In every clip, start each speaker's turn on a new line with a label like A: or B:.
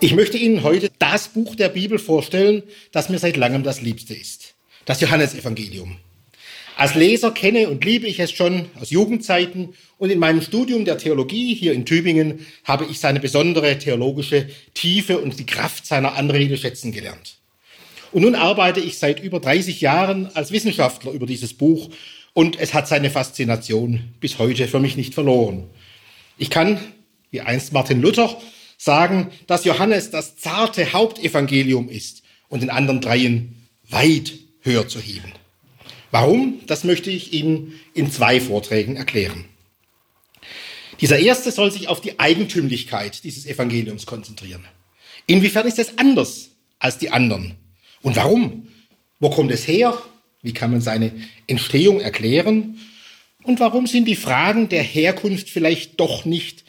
A: Ich möchte Ihnen heute das Buch der Bibel vorstellen, das mir seit langem das Liebste ist. Das Johannesevangelium. Als Leser kenne und liebe ich es schon aus Jugendzeiten und in meinem Studium der Theologie hier in Tübingen habe ich seine besondere theologische Tiefe und die Kraft seiner Anrede schätzen gelernt. Und nun arbeite ich seit über 30 Jahren als Wissenschaftler über dieses Buch und es hat seine Faszination bis heute für mich nicht verloren. Ich kann, wie einst Martin Luther, sagen, dass Johannes das zarte Hauptevangelium ist und den anderen dreien weit höher zu heben. Warum? Das möchte ich Ihnen in zwei Vorträgen erklären. Dieser erste soll sich auf die Eigentümlichkeit dieses Evangeliums konzentrieren. Inwiefern ist es anders als die anderen? Und warum? Wo kommt es her? Wie kann man seine Entstehung erklären? Und warum sind die Fragen der Herkunft vielleicht doch nicht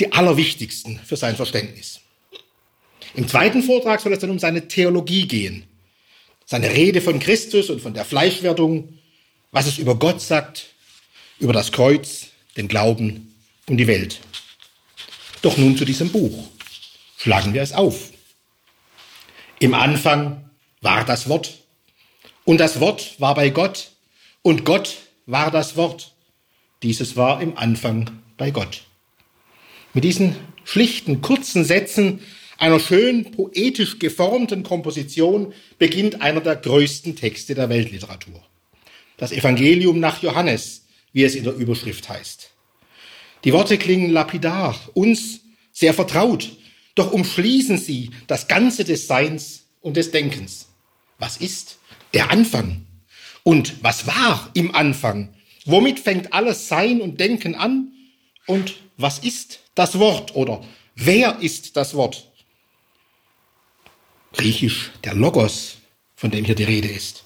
A: die allerwichtigsten für sein Verständnis? Im zweiten Vortrag soll es dann um seine Theologie gehen. Seine Rede von Christus und von der Fleischwerdung, was es über Gott sagt, über das Kreuz, den Glauben und die Welt. Doch nun zu diesem Buch. Schlagen wir es auf. Im Anfang war das Wort. Und das Wort war bei Gott. Und Gott war das Wort. Dieses war im Anfang bei Gott. Mit diesen schlichten, kurzen Sätzen einer schön poetisch geformten Komposition beginnt einer der größten Texte der Weltliteratur. Das Evangelium nach Johannes, wie es in der Überschrift heißt. Die Worte klingen lapidar, uns sehr vertraut, doch umschließen sie das Ganze des Seins und des Denkens. Was ist der Anfang? Und was war im Anfang? Womit fängt alles Sein und Denken an? Und was ist das Wort oder wer ist das Wort? Griechisch der Logos, von dem hier die Rede ist.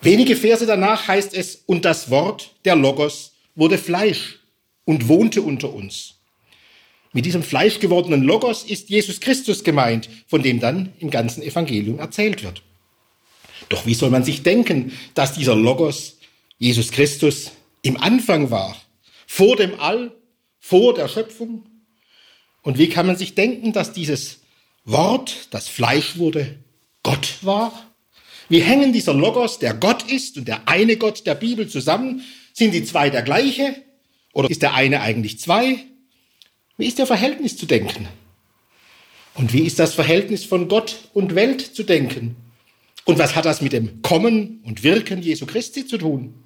A: Wenige Verse danach heißt es, und das Wort, der Logos, wurde Fleisch und wohnte unter uns. Mit diesem fleischgewordenen Logos ist Jesus Christus gemeint, von dem dann im ganzen Evangelium erzählt wird. Doch wie soll man sich denken, dass dieser Logos, Jesus Christus, im Anfang war, vor dem All, vor der Schöpfung? Und wie kann man sich denken, dass dieses Wort, das Fleisch wurde, Gott war? Wie hängen dieser Logos, der Gott ist und der eine Gott der Bibel zusammen? Sind die zwei der gleiche? Oder ist der eine eigentlich zwei? Wie ist der Verhältnis zu denken? Und wie ist das Verhältnis von Gott und Welt zu denken? Und was hat das mit dem Kommen und Wirken Jesu Christi zu tun?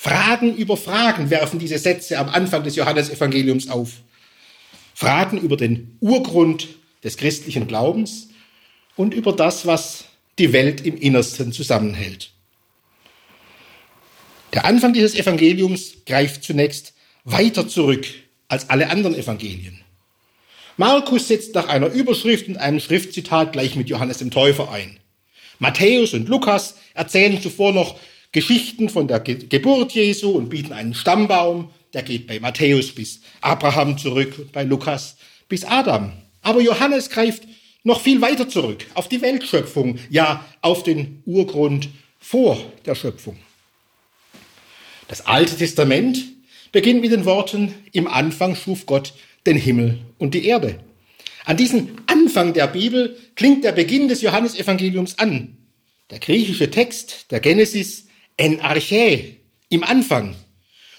A: Fragen über Fragen werfen diese Sätze am Anfang des Johannesevangeliums auf. Fragen über den Urgrund des christlichen Glaubens und über das, was die Welt im Innersten zusammenhält. Der Anfang dieses Evangeliums greift zunächst weiter zurück als alle anderen Evangelien. Markus setzt nach einer Überschrift und einem Schriftzitat gleich mit Johannes dem Täufer ein. Matthäus und Lukas erzählen zuvor noch Geschichten von der Ge Geburt Jesu und bieten einen Stammbaum, der geht bei Matthäus bis Abraham zurück und bei Lukas bis Adam. Aber Johannes greift noch viel weiter zurück auf die Weltschöpfung, ja auf den Urgrund vor der Schöpfung. Das Alte Testament beginnt mit den Worten, im Anfang schuf Gott den Himmel und die Erde. An diesen Anfang der Bibel klingt der Beginn des Johannesevangeliums an. Der griechische Text der Genesis en arche, im Anfang.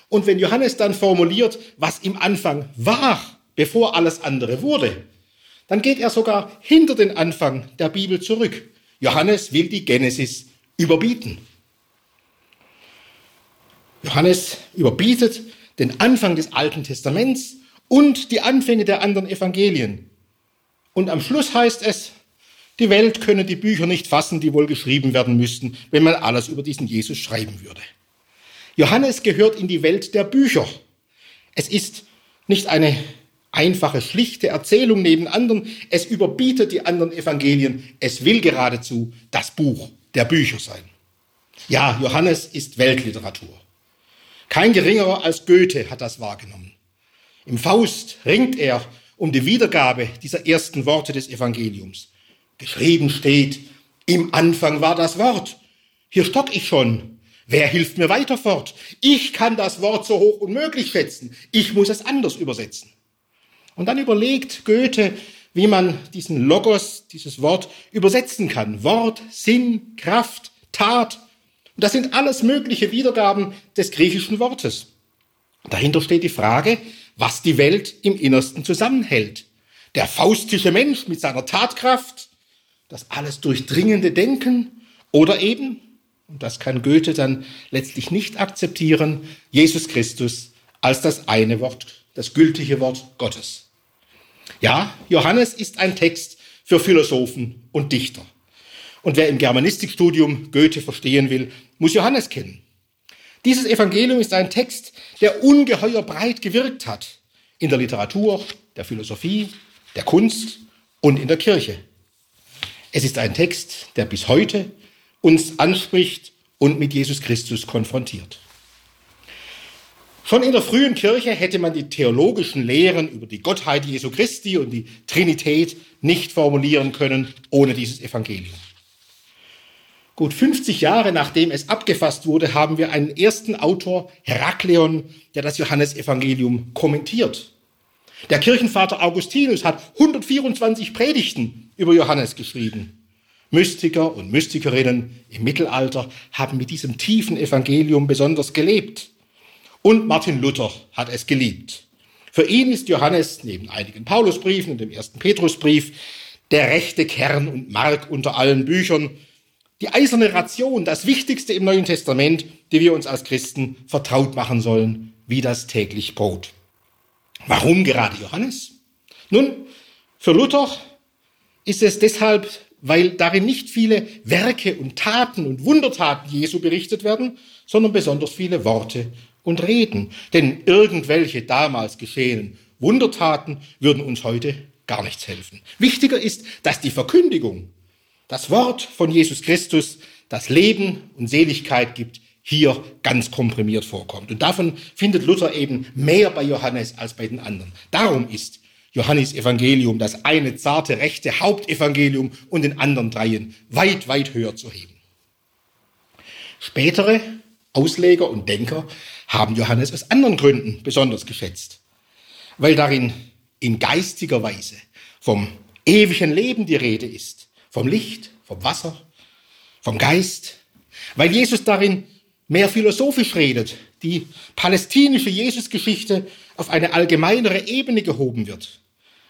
A: Und wenn Johannes dann formuliert, was im Anfang war, bevor alles andere wurde, dann geht er sogar hinter den Anfang der Bibel zurück. Johannes will die Genesis überbieten. Johannes überbietet den Anfang des Alten Testaments und die Anfänge der anderen Evangelien. Und am Schluss heißt es, die Welt könne die Bücher nicht fassen, die wohl geschrieben werden müssten, wenn man alles über diesen Jesus schreiben würde. Johannes gehört in die Welt der Bücher. Es ist nicht eine einfache, schlichte Erzählung neben anderen. Es überbietet die anderen Evangelien. Es will geradezu das Buch der Bücher sein. Ja, Johannes ist Weltliteratur. Kein geringerer als Goethe hat das wahrgenommen. Im Faust ringt er um die Wiedergabe dieser ersten Worte des Evangeliums. Geschrieben steht, im Anfang war das Wort. Hier stock ich schon. Wer hilft mir weiter fort? Ich kann das Wort so hoch unmöglich schätzen. Ich muss es anders übersetzen. Und dann überlegt Goethe, wie man diesen Logos, dieses Wort übersetzen kann. Wort, Sinn, Kraft, Tat. Und das sind alles mögliche Wiedergaben des griechischen Wortes. Dahinter steht die Frage, was die Welt im Innersten zusammenhält. Der faustische Mensch mit seiner Tatkraft, das alles durchdringende Denken oder eben, und das kann Goethe dann letztlich nicht akzeptieren, Jesus Christus als das eine Wort, das gültige Wort Gottes. Ja, Johannes ist ein Text für Philosophen und Dichter. Und wer im Germanistikstudium Goethe verstehen will, muss Johannes kennen. Dieses Evangelium ist ein Text, der ungeheuer breit gewirkt hat in der Literatur, der Philosophie, der Kunst und in der Kirche. Es ist ein Text, der bis heute uns anspricht und mit Jesus Christus konfrontiert. Schon in der frühen Kirche hätte man die theologischen Lehren über die Gottheit Jesu Christi und die Trinität nicht formulieren können ohne dieses Evangelium. Gut 50 Jahre nachdem es abgefasst wurde, haben wir einen ersten Autor, Herakleon, der das Johannesevangelium kommentiert. Der Kirchenvater Augustinus hat 124 Predigten über Johannes geschrieben. Mystiker und Mystikerinnen im Mittelalter haben mit diesem tiefen Evangelium besonders gelebt. Und Martin Luther hat es geliebt. Für ihn ist Johannes neben einigen Paulusbriefen und dem ersten Petrusbrief der rechte Kern und Mark unter allen Büchern, die eiserne Ration, das Wichtigste im Neuen Testament, die wir uns als Christen vertraut machen sollen, wie das täglich Brot. Warum gerade Johannes? Nun, für Luther ist es deshalb, weil darin nicht viele Werke und Taten und Wundertaten Jesu berichtet werden, sondern besonders viele Worte und Reden. Denn irgendwelche damals geschehenen Wundertaten würden uns heute gar nichts helfen. Wichtiger ist, dass die Verkündigung das Wort von Jesus Christus, das Leben und Seligkeit gibt, hier ganz komprimiert vorkommt. Und davon findet Luther eben mehr bei Johannes als bei den anderen. Darum ist Johannes Evangelium das eine zarte, rechte Hauptevangelium und den anderen dreien weit, weit höher zu heben. Spätere Ausleger und Denker haben Johannes aus anderen Gründen besonders geschätzt, weil darin in geistiger Weise vom ewigen Leben die Rede ist vom Licht, vom Wasser, vom Geist, weil Jesus darin mehr philosophisch redet, die palästinische Jesusgeschichte auf eine allgemeinere Ebene gehoben wird.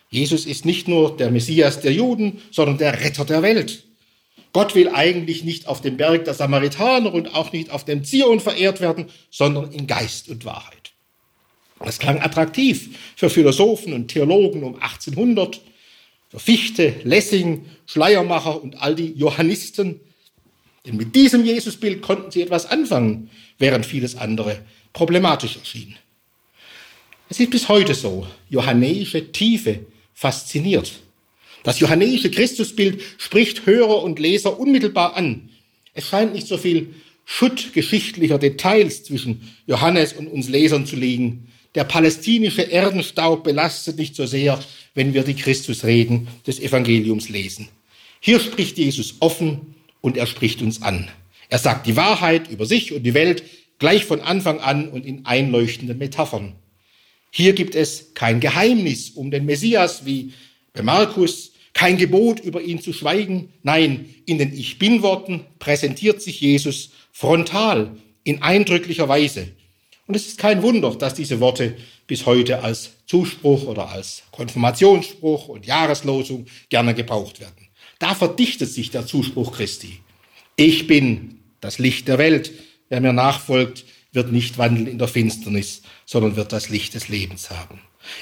A: Jesus ist nicht nur der Messias der Juden, sondern der Retter der Welt. Gott will eigentlich nicht auf dem Berg der Samaritaner und auch nicht auf dem Zion verehrt werden, sondern in Geist und Wahrheit. Das klang attraktiv für Philosophen und Theologen um 1800 für Fichte, Lessing, Schleiermacher und all die Johannisten. Denn mit diesem Jesusbild konnten sie etwas anfangen, während vieles andere problematisch erschien. Es ist bis heute so, johannäische Tiefe fasziniert. Das johannäische Christusbild spricht Hörer und Leser unmittelbar an. Es scheint nicht so viel Schutt geschichtlicher Details zwischen Johannes und uns Lesern zu liegen. Der palästinische Erdenstaub belastet nicht so sehr wenn wir die Christusreden des Evangeliums lesen. Hier spricht Jesus offen und er spricht uns an. Er sagt die Wahrheit über sich und die Welt gleich von Anfang an und in einleuchtenden Metaphern. Hier gibt es kein Geheimnis um den Messias wie bei Markus, kein Gebot über ihn zu schweigen. Nein, in den Ich bin Worten präsentiert sich Jesus frontal in eindrücklicher Weise. Und es ist kein Wunder, dass diese Worte bis heute als Zuspruch oder als Konfirmationsspruch und Jahreslosung gerne gebraucht werden. Da verdichtet sich der Zuspruch Christi. Ich bin das Licht der Welt. Wer mir nachfolgt, wird nicht wandeln in der Finsternis, sondern wird das Licht des Lebens haben.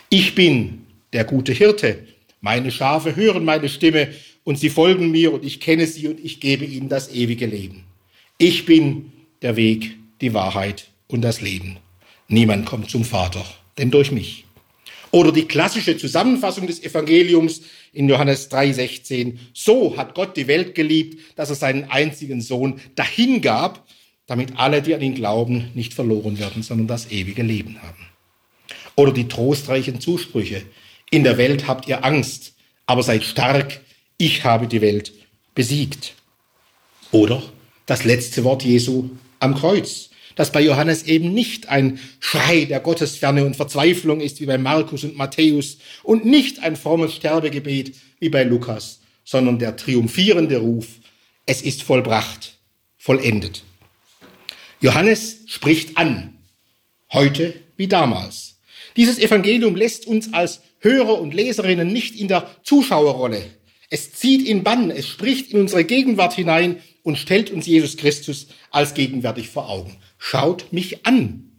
A: Ich bin der gute Hirte. Meine Schafe hören meine Stimme und sie folgen mir und ich kenne sie und ich gebe ihnen das ewige Leben. Ich bin der Weg, die Wahrheit und das Leben. Niemand kommt zum Vater denn durch mich. Oder die klassische Zusammenfassung des Evangeliums in Johannes 3:16. So hat Gott die Welt geliebt, dass er seinen einzigen Sohn dahingab, damit alle, die an ihn glauben, nicht verloren werden, sondern das ewige Leben haben. Oder die trostreichen Zusprüche. In der Welt habt ihr Angst, aber seid stark, ich habe die Welt besiegt. Oder das letzte Wort Jesu am Kreuz. Dass bei Johannes eben nicht ein Schrei der Gottesferne und Verzweiflung ist wie bei Markus und Matthäus und nicht ein frommes Sterbegebet wie bei Lukas, sondern der triumphierende Ruf, es ist vollbracht, vollendet. Johannes spricht an, heute wie damals. Dieses Evangelium lässt uns als Hörer und Leserinnen nicht in der Zuschauerrolle. Es zieht in Bann, es spricht in unsere Gegenwart hinein und stellt uns Jesus Christus als gegenwärtig vor Augen. Schaut mich an.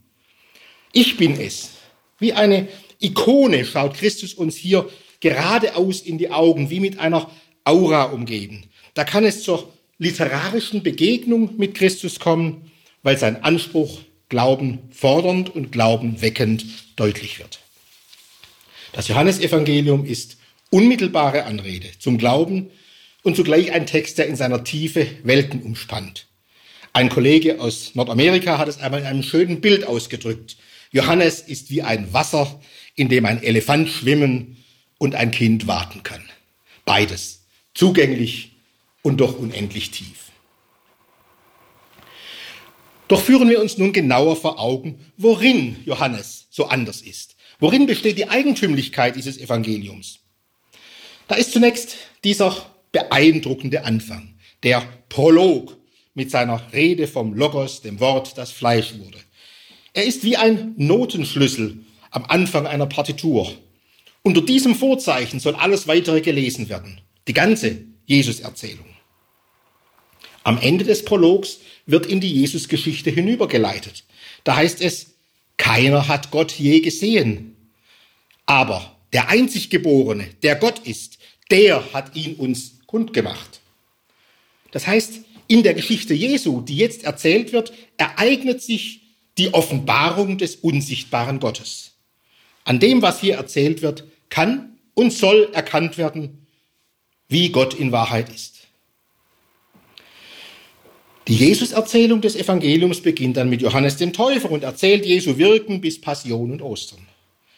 A: Ich bin es. Wie eine Ikone schaut Christus uns hier geradeaus in die Augen, wie mit einer Aura umgeben. Da kann es zur literarischen Begegnung mit Christus kommen, weil sein Anspruch Glauben fordernd und Glauben weckend deutlich wird. Das Johannesevangelium ist unmittelbare Anrede zum Glauben und zugleich ein Text, der in seiner Tiefe Welten umspannt. Ein Kollege aus Nordamerika hat es einmal in einem schönen Bild ausgedrückt. Johannes ist wie ein Wasser, in dem ein Elefant schwimmen und ein Kind warten kann. Beides. Zugänglich und doch unendlich tief. Doch führen wir uns nun genauer vor Augen, worin Johannes so anders ist. Worin besteht die Eigentümlichkeit dieses Evangeliums? Da ist zunächst dieser beeindruckende Anfang, der Prolog mit seiner Rede vom Logos, dem Wort, das Fleisch wurde. Er ist wie ein Notenschlüssel am Anfang einer Partitur. Unter diesem Vorzeichen soll alles weitere gelesen werden, die ganze Jesus-Erzählung. Am Ende des Prologs wird in die Jesusgeschichte hinübergeleitet. Da heißt es, keiner hat Gott je gesehen. Aber der einzig Geborene, der Gott ist, der hat ihn uns kundgemacht. Das heißt, in der Geschichte Jesu, die jetzt erzählt wird, ereignet sich die Offenbarung des unsichtbaren Gottes. An dem, was hier erzählt wird, kann und soll erkannt werden, wie Gott in Wahrheit ist. Die Jesus-Erzählung des Evangeliums beginnt dann mit Johannes dem Täufer und erzählt Jesu Wirken bis Passion und Ostern.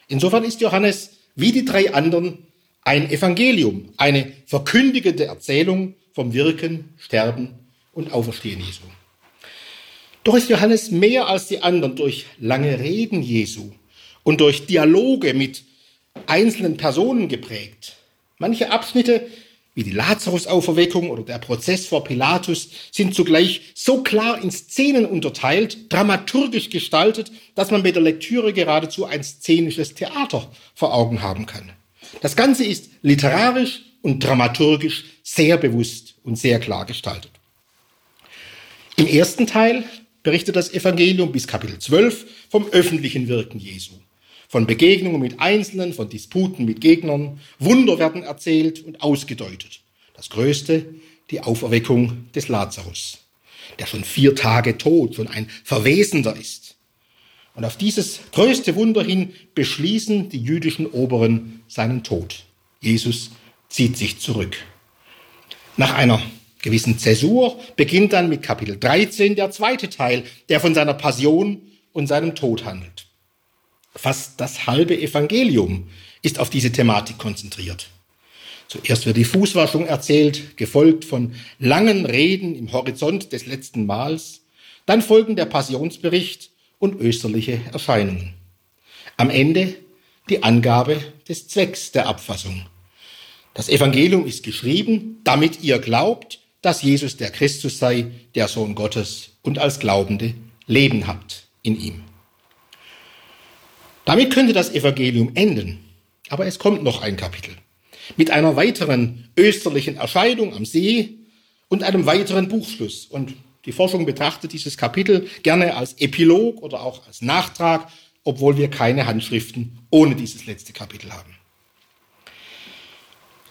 A: Insofern ist Johannes wie die drei anderen ein Evangelium, eine verkündigende Erzählung vom Wirken, Sterben und Auferstehen Jesu. Doch ist Johannes mehr als die anderen durch lange Reden Jesu und durch Dialoge mit einzelnen Personen geprägt. Manche Abschnitte wie die Lazarus-Auferweckung oder der Prozess vor Pilatus, sind zugleich so klar in Szenen unterteilt, dramaturgisch gestaltet, dass man bei der Lektüre geradezu ein szenisches Theater vor Augen haben kann. Das Ganze ist literarisch und dramaturgisch sehr bewusst und sehr klar gestaltet. Im ersten Teil berichtet das Evangelium bis Kapitel 12 vom öffentlichen Wirken Jesu von Begegnungen mit Einzelnen, von Disputen mit Gegnern. Wunder werden erzählt und ausgedeutet. Das Größte, die Auferweckung des Lazarus, der schon vier Tage tot, schon ein Verwesender ist. Und auf dieses größte Wunder hin beschließen die jüdischen Oberen seinen Tod. Jesus zieht sich zurück. Nach einer gewissen Zäsur beginnt dann mit Kapitel 13 der zweite Teil, der von seiner Passion und seinem Tod handelt. Fast das halbe Evangelium ist auf diese Thematik konzentriert. Zuerst wird die Fußwaschung erzählt, gefolgt von langen Reden im Horizont des letzten Mahls. Dann folgen der Passionsbericht und österliche Erscheinungen. Am Ende die Angabe des Zwecks der Abfassung. Das Evangelium ist geschrieben, damit ihr glaubt, dass Jesus der Christus sei, der Sohn Gottes und als Glaubende Leben habt in ihm. Damit könnte das Evangelium enden. Aber es kommt noch ein Kapitel. Mit einer weiteren österlichen Erscheinung am See und einem weiteren Buchschluss. Und die Forschung betrachtet dieses Kapitel gerne als Epilog oder auch als Nachtrag, obwohl wir keine Handschriften ohne dieses letzte Kapitel haben.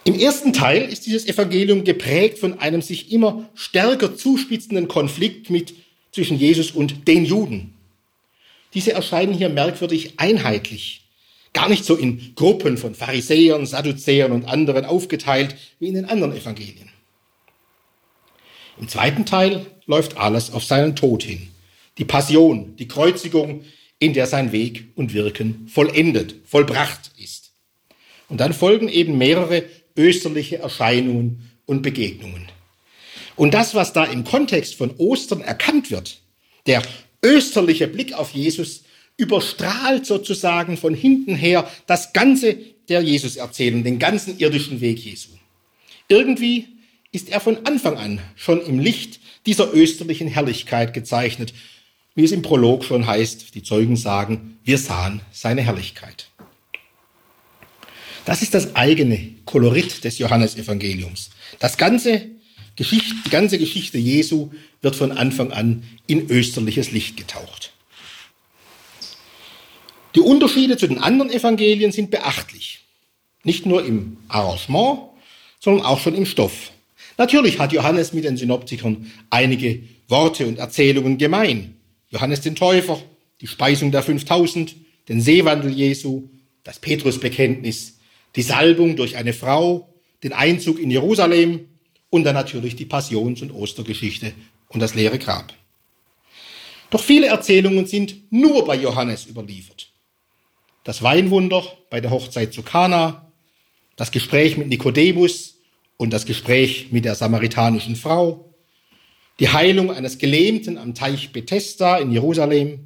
A: Im ersten Teil ist dieses Evangelium geprägt von einem sich immer stärker zuspitzenden Konflikt mit zwischen Jesus und den Juden. Diese erscheinen hier merkwürdig einheitlich, gar nicht so in Gruppen von Pharisäern, Sadduzäern und anderen aufgeteilt wie in den anderen Evangelien. Im zweiten Teil läuft alles auf seinen Tod hin. Die Passion, die Kreuzigung, in der sein Weg und Wirken vollendet, vollbracht ist. Und dann folgen eben mehrere österliche Erscheinungen und Begegnungen. Und das, was da im Kontext von Ostern erkannt wird, der österliche Blick auf Jesus überstrahlt sozusagen von hinten her das Ganze der Jesus-Erzählung, den ganzen irdischen Weg Jesu. Irgendwie ist er von Anfang an schon im Licht dieser österlichen Herrlichkeit gezeichnet, wie es im Prolog schon heißt, die Zeugen sagen, wir sahen seine Herrlichkeit. Das ist das eigene Kolorit des Johannesevangeliums. Das ganze Geschichte, die ganze Geschichte Jesu wird von Anfang an in österliches Licht getaucht. Die Unterschiede zu den anderen Evangelien sind beachtlich. Nicht nur im Arrangement, sondern auch schon im Stoff. Natürlich hat Johannes mit den Synoptikern einige Worte und Erzählungen gemein. Johannes den Täufer, die Speisung der 5000, den Seewandel Jesu, das Petrusbekenntnis, die Salbung durch eine Frau, den Einzug in Jerusalem und dann natürlich die Passions- und Ostergeschichte und das leere Grab. Doch viele Erzählungen sind nur bei Johannes überliefert. Das Weinwunder bei der Hochzeit zu Kana, das Gespräch mit Nikodemus und das Gespräch mit der samaritanischen Frau, die Heilung eines Gelähmten am Teich Bethesda in Jerusalem,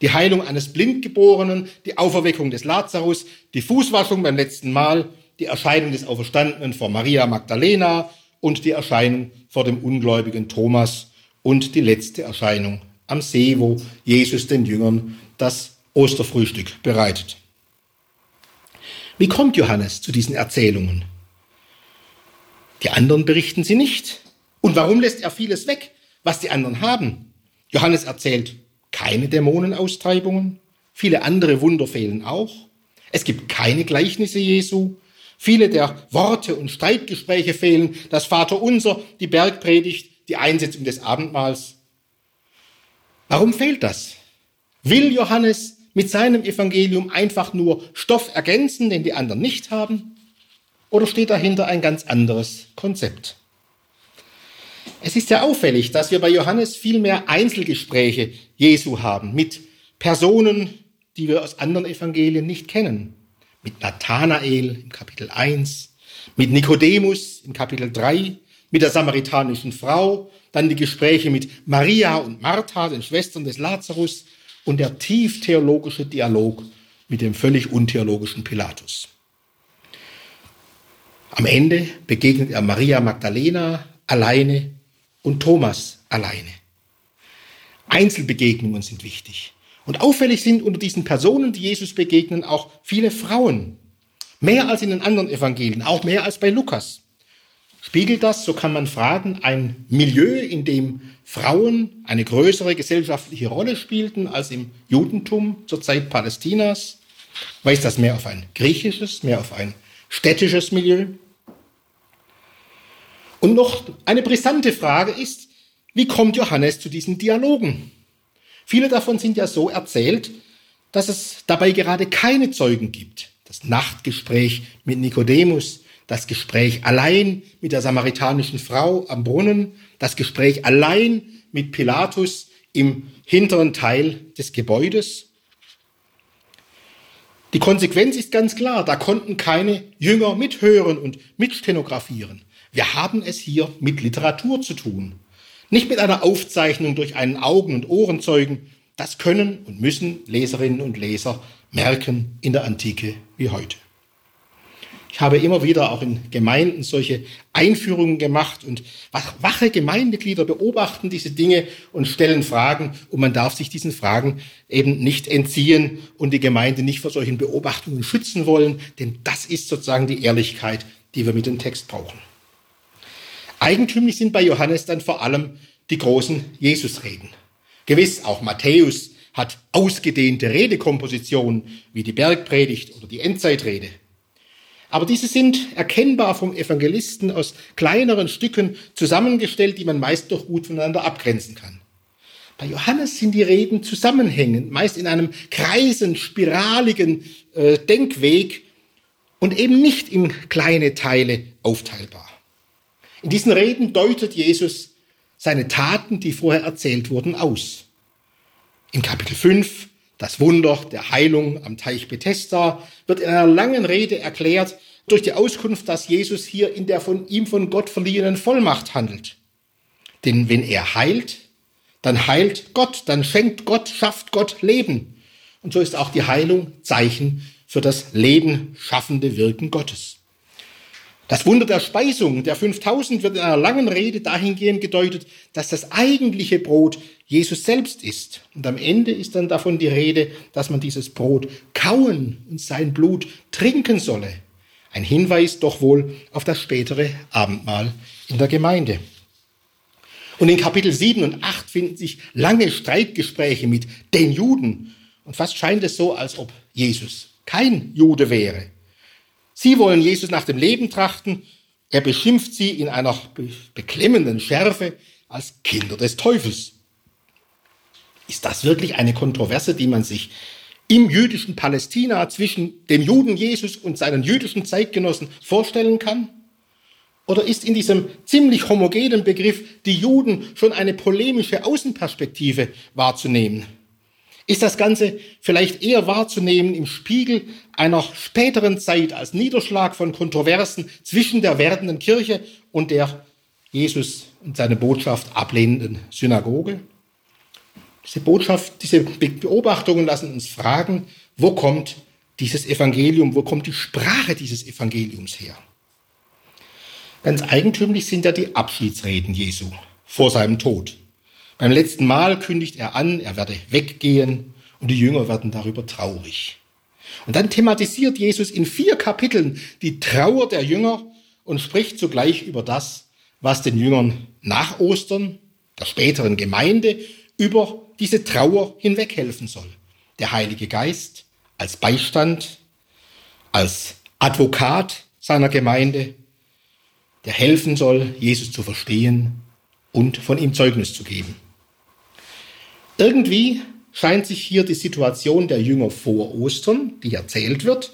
A: die Heilung eines Blindgeborenen, die Auferweckung des Lazarus, die Fußwaschung beim letzten Mal, die Erscheinung des Auferstandenen vor Maria Magdalena. Und die Erscheinung vor dem ungläubigen Thomas. Und die letzte Erscheinung am See, wo Jesus den Jüngern das Osterfrühstück bereitet. Wie kommt Johannes zu diesen Erzählungen? Die anderen berichten sie nicht. Und warum lässt er vieles weg, was die anderen haben? Johannes erzählt keine Dämonenaustreibungen, viele andere Wunder fehlen auch. Es gibt keine Gleichnisse Jesu. Viele der Worte und Streitgespräche fehlen, das Vaterunser, die Bergpredigt, die Einsetzung des Abendmahls. Warum fehlt das? Will Johannes mit seinem Evangelium einfach nur Stoff ergänzen, den die anderen nicht haben? Oder steht dahinter ein ganz anderes Konzept? Es ist ja auffällig, dass wir bei Johannes viel mehr Einzelgespräche Jesu haben mit Personen, die wir aus anderen Evangelien nicht kennen. Mit Nathanael im Kapitel 1, mit Nikodemus im Kapitel 3, mit der samaritanischen Frau, dann die Gespräche mit Maria und Martha, den Schwestern des Lazarus und der tief theologische Dialog mit dem völlig untheologischen Pilatus. Am Ende begegnet er Maria Magdalena alleine und Thomas alleine. Einzelbegegnungen sind wichtig. Und auffällig sind unter diesen Personen, die Jesus begegnen, auch viele Frauen. Mehr als in den anderen Evangelien, auch mehr als bei Lukas. Spiegelt das, so kann man fragen, ein Milieu, in dem Frauen eine größere gesellschaftliche Rolle spielten als im Judentum zur Zeit Palästinas? Weist das mehr auf ein griechisches, mehr auf ein städtisches Milieu? Und noch eine brisante Frage ist, wie kommt Johannes zu diesen Dialogen? Viele davon sind ja so erzählt, dass es dabei gerade keine Zeugen gibt. Das Nachtgespräch mit Nikodemus, das Gespräch allein mit der samaritanischen Frau am Brunnen, das Gespräch allein mit Pilatus im hinteren Teil des Gebäudes. Die Konsequenz ist ganz klar, da konnten keine Jünger mithören und mitstenografieren. Wir haben es hier mit Literatur zu tun. Nicht mit einer Aufzeichnung durch einen Augen- und Ohrenzeugen. Das können und müssen Leserinnen und Leser merken in der Antike wie heute. Ich habe immer wieder auch in Gemeinden solche Einführungen gemacht und wache Gemeindeglieder beobachten diese Dinge und stellen Fragen und man darf sich diesen Fragen eben nicht entziehen und die Gemeinde nicht vor solchen Beobachtungen schützen wollen, denn das ist sozusagen die Ehrlichkeit, die wir mit dem Text brauchen. Eigentümlich sind bei Johannes dann vor allem die großen Jesusreden. Gewiss, auch Matthäus hat ausgedehnte Redekompositionen wie die Bergpredigt oder die Endzeitrede. Aber diese sind erkennbar vom Evangelisten aus kleineren Stücken zusammengestellt, die man meist doch gut voneinander abgrenzen kann. Bei Johannes sind die Reden zusammenhängend, meist in einem kreisen, spiraligen äh, Denkweg und eben nicht in kleine Teile aufteilbar. In diesen Reden deutet Jesus seine Taten, die vorher erzählt wurden, aus. In Kapitel 5, das Wunder der Heilung am Teich Bethesda, wird in einer langen Rede erklärt, durch die Auskunft, dass Jesus hier in der von ihm von Gott verliehenen Vollmacht handelt. Denn wenn er heilt, dann heilt Gott, dann schenkt Gott, schafft Gott Leben. Und so ist auch die Heilung Zeichen für das Leben schaffende Wirken Gottes. Das Wunder der Speisung der 5000 wird in einer langen Rede dahingehend gedeutet, dass das eigentliche Brot Jesus selbst ist. Und am Ende ist dann davon die Rede, dass man dieses Brot kauen und sein Blut trinken solle. Ein Hinweis doch wohl auf das spätere Abendmahl in der Gemeinde. Und in Kapitel 7 und 8 finden sich lange Streitgespräche mit den Juden. Und fast scheint es so, als ob Jesus kein Jude wäre. Sie wollen Jesus nach dem Leben trachten. Er beschimpft sie in einer beklemmenden Schärfe als Kinder des Teufels. Ist das wirklich eine Kontroverse, die man sich im jüdischen Palästina zwischen dem Juden Jesus und seinen jüdischen Zeitgenossen vorstellen kann? Oder ist in diesem ziemlich homogenen Begriff die Juden schon eine polemische Außenperspektive wahrzunehmen? Ist das Ganze vielleicht eher wahrzunehmen im Spiegel einer späteren Zeit als Niederschlag von Kontroversen zwischen der werdenden Kirche und der Jesus und seine Botschaft ablehnenden Synagoge? Diese Botschaft, diese Beobachtungen lassen uns fragen, wo kommt dieses Evangelium, wo kommt die Sprache dieses Evangeliums her? Ganz eigentümlich sind ja die Abschiedsreden Jesu vor seinem Tod. Beim letzten Mal kündigt er an, er werde weggehen und die Jünger werden darüber traurig. Und dann thematisiert Jesus in vier Kapiteln die Trauer der Jünger und spricht zugleich über das, was den Jüngern nach Ostern, der späteren Gemeinde, über diese Trauer hinweghelfen soll. Der Heilige Geist als Beistand, als Advokat seiner Gemeinde, der helfen soll, Jesus zu verstehen und von ihm Zeugnis zu geben. Irgendwie scheint sich hier die Situation der Jünger vor Ostern, die erzählt wird,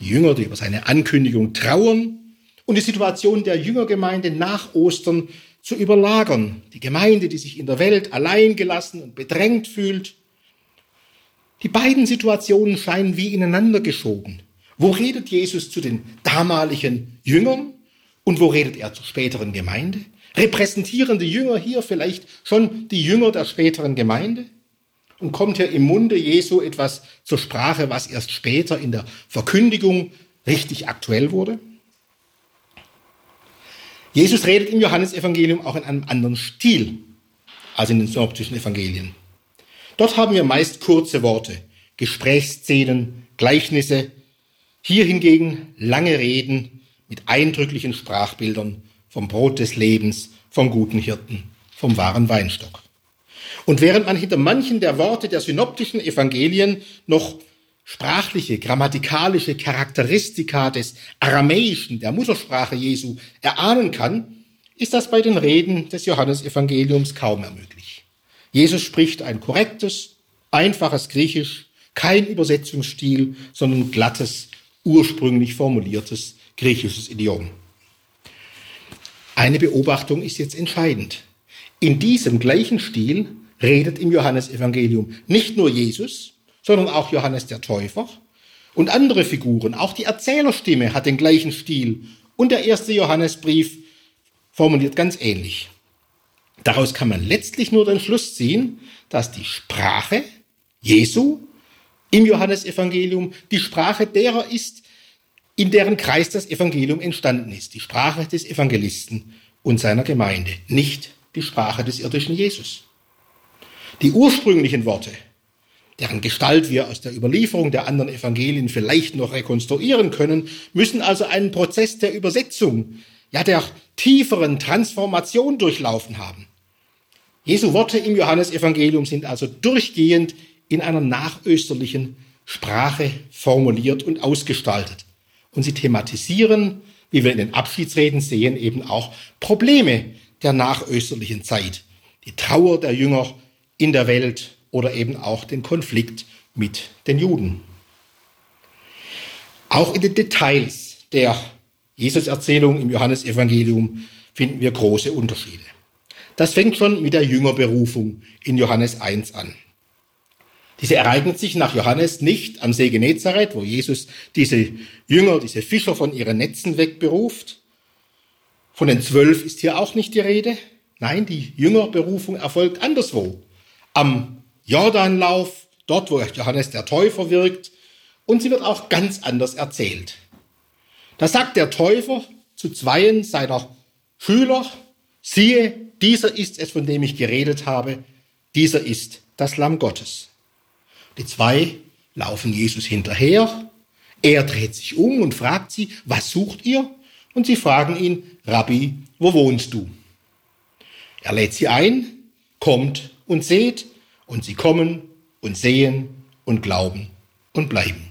A: die Jünger, die über seine Ankündigung trauern, und die Situation der Jüngergemeinde nach Ostern zu überlagern. Die Gemeinde, die sich in der Welt allein gelassen und bedrängt fühlt. Die beiden Situationen scheinen wie ineinander geschoben. Wo redet Jesus zu den damaligen Jüngern und wo redet er zur späteren Gemeinde? Repräsentieren die Jünger hier vielleicht schon die Jünger der späteren Gemeinde? Und kommt hier im Munde Jesu etwas zur Sprache, was erst später in der Verkündigung richtig aktuell wurde? Jesus redet im Johannesevangelium auch in einem anderen Stil als in den synoptischen Evangelien. Dort haben wir meist kurze Worte, Gesprächsszenen, Gleichnisse. Hier hingegen lange Reden, mit eindrücklichen Sprachbildern vom Brot des Lebens, vom guten Hirten, vom wahren Weinstock. Und während man hinter manchen der Worte der synoptischen Evangelien noch sprachliche, grammatikalische Charakteristika des Aramäischen, der Muttersprache Jesu, erahnen kann, ist das bei den Reden des Johannesevangeliums kaum mehr möglich. Jesus spricht ein korrektes, einfaches Griechisch, kein Übersetzungsstil, sondern glattes, ursprünglich formuliertes griechisches Idiom. Eine Beobachtung ist jetzt entscheidend. In diesem gleichen Stil redet im Johannesevangelium nicht nur Jesus, sondern auch Johannes der Täufer und andere Figuren. Auch die Erzählerstimme hat den gleichen Stil und der erste Johannesbrief formuliert ganz ähnlich. Daraus kann man letztlich nur den Schluss ziehen, dass die Sprache Jesu im Johannesevangelium die Sprache derer ist, in deren Kreis das Evangelium entstanden ist, die Sprache des Evangelisten und seiner Gemeinde, nicht die Sprache des irdischen Jesus. Die ursprünglichen Worte, deren Gestalt wir aus der Überlieferung der anderen Evangelien vielleicht noch rekonstruieren können, müssen also einen Prozess der Übersetzung, ja der tieferen Transformation durchlaufen haben. Jesu Worte im Johannesevangelium sind also durchgehend in einer nachösterlichen Sprache formuliert und ausgestaltet. Und sie thematisieren, wie wir in den Abschiedsreden sehen, eben auch Probleme der nachösterlichen Zeit. Die Trauer der Jünger in der Welt oder eben auch den Konflikt mit den Juden. Auch in den Details der Jesus-Erzählung im Johannesevangelium finden wir große Unterschiede. Das fängt schon mit der Jüngerberufung in Johannes 1 an. Diese ereignet sich nach Johannes nicht am See Genezareth, wo Jesus diese Jünger, diese Fischer von ihren Netzen wegberuft. Von den zwölf ist hier auch nicht die Rede. Nein, die Jüngerberufung erfolgt anderswo. Am Jordanlauf, dort wo Johannes der Täufer wirkt, und sie wird auch ganz anders erzählt. Da sagt der Täufer zu zweien seiner Schüler, siehe, dieser ist es, von dem ich geredet habe, dieser ist das Lamm Gottes. Die zwei laufen Jesus hinterher, er dreht sich um und fragt sie, was sucht ihr? Und sie fragen ihn, Rabbi, wo wohnst du? Er lädt sie ein, kommt und seht, und sie kommen und sehen und glauben und bleiben.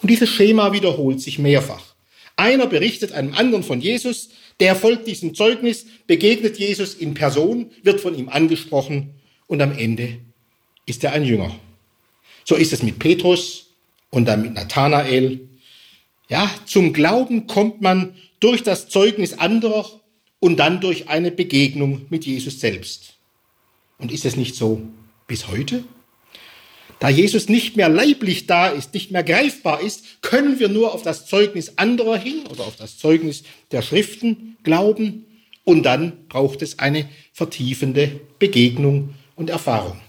A: Und dieses Schema wiederholt sich mehrfach. Einer berichtet einem anderen von Jesus, der folgt diesem Zeugnis, begegnet Jesus in Person, wird von ihm angesprochen und am Ende ist er ein Jünger. So ist es mit Petrus und dann mit Nathanael. Ja, zum Glauben kommt man durch das Zeugnis anderer und dann durch eine Begegnung mit Jesus selbst. Und ist es nicht so bis heute? Da Jesus nicht mehr leiblich da ist, nicht mehr greifbar ist, können wir nur auf das Zeugnis anderer hin oder auf das Zeugnis der Schriften glauben. Und dann braucht es eine vertiefende Begegnung und Erfahrung.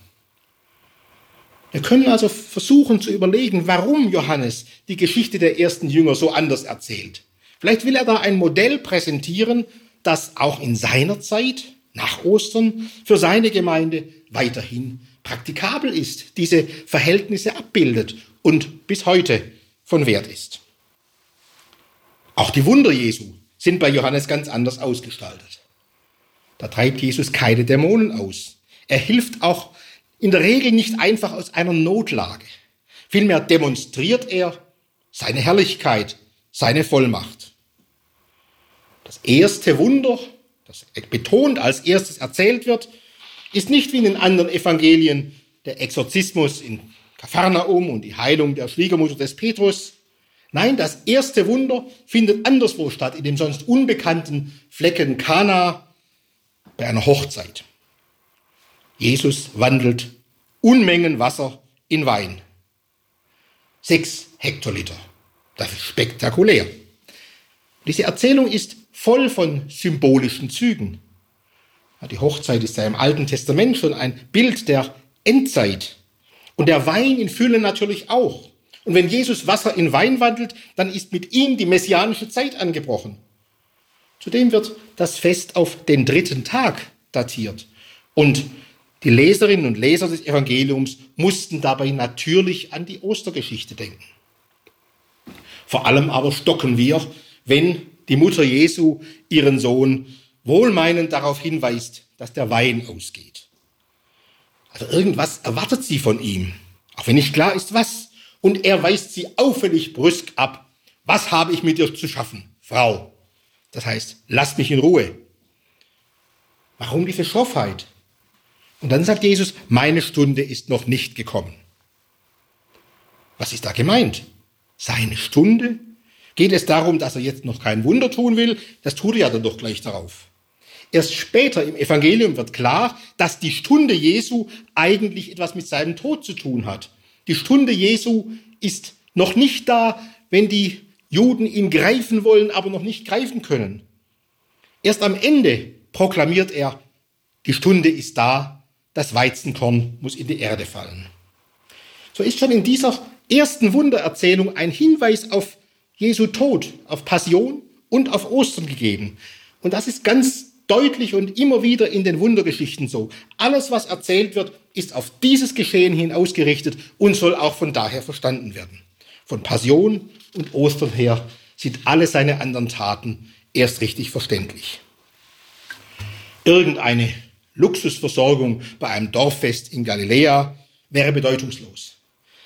A: Wir können also versuchen zu überlegen, warum Johannes die Geschichte der ersten Jünger so anders erzählt. Vielleicht will er da ein Modell präsentieren, das auch in seiner Zeit, nach Ostern, für seine Gemeinde weiterhin praktikabel ist, diese Verhältnisse abbildet und bis heute von Wert ist. Auch die Wunder Jesu sind bei Johannes ganz anders ausgestaltet. Da treibt Jesus keine Dämonen aus. Er hilft auch in der Regel nicht einfach aus einer Notlage. Vielmehr demonstriert er seine Herrlichkeit, seine Vollmacht. Das erste Wunder, das betont als erstes erzählt wird, ist nicht wie in den anderen Evangelien der Exorzismus in Kapharnaum und die Heilung der Schwiegermutter des Petrus. Nein, das erste Wunder findet anderswo statt, in dem sonst unbekannten Flecken Kana bei einer Hochzeit. Jesus wandelt Unmengen Wasser in Wein. Sechs Hektoliter. Das ist spektakulär. Diese Erzählung ist voll von symbolischen Zügen. Die Hochzeit ist ja im Alten Testament schon ein Bild der Endzeit. Und der Wein in Fülle natürlich auch. Und wenn Jesus Wasser in Wein wandelt, dann ist mit ihm die messianische Zeit angebrochen. Zudem wird das Fest auf den dritten Tag datiert. Und die Leserinnen und Leser des Evangeliums mussten dabei natürlich an die Ostergeschichte denken. Vor allem aber stocken wir, wenn die Mutter Jesu ihren Sohn wohlmeinend darauf hinweist, dass der Wein ausgeht. Also irgendwas erwartet sie von ihm, auch wenn nicht klar ist, was. Und er weist sie auffällig brüsk ab. Was habe ich mit dir zu schaffen, Frau? Das heißt, lass mich in Ruhe. Warum diese Schroffheit? Und dann sagt Jesus, meine Stunde ist noch nicht gekommen. Was ist da gemeint? Seine Stunde? Geht es darum, dass er jetzt noch kein Wunder tun will? Das tut er ja dann doch gleich darauf. Erst später im Evangelium wird klar, dass die Stunde Jesu eigentlich etwas mit seinem Tod zu tun hat. Die Stunde Jesu ist noch nicht da, wenn die Juden ihn greifen wollen, aber noch nicht greifen können. Erst am Ende proklamiert er, die Stunde ist da, das Weizenkorn muss in die Erde fallen. So ist schon in dieser ersten Wundererzählung ein Hinweis auf Jesu Tod, auf Passion und auf Ostern gegeben. Und das ist ganz deutlich und immer wieder in den Wundergeschichten so. Alles, was erzählt wird, ist auf dieses Geschehen hin ausgerichtet und soll auch von daher verstanden werden. Von Passion und Ostern her sind alle seine anderen Taten erst richtig verständlich. Irgendeine Luxusversorgung bei einem Dorffest in Galiläa wäre bedeutungslos.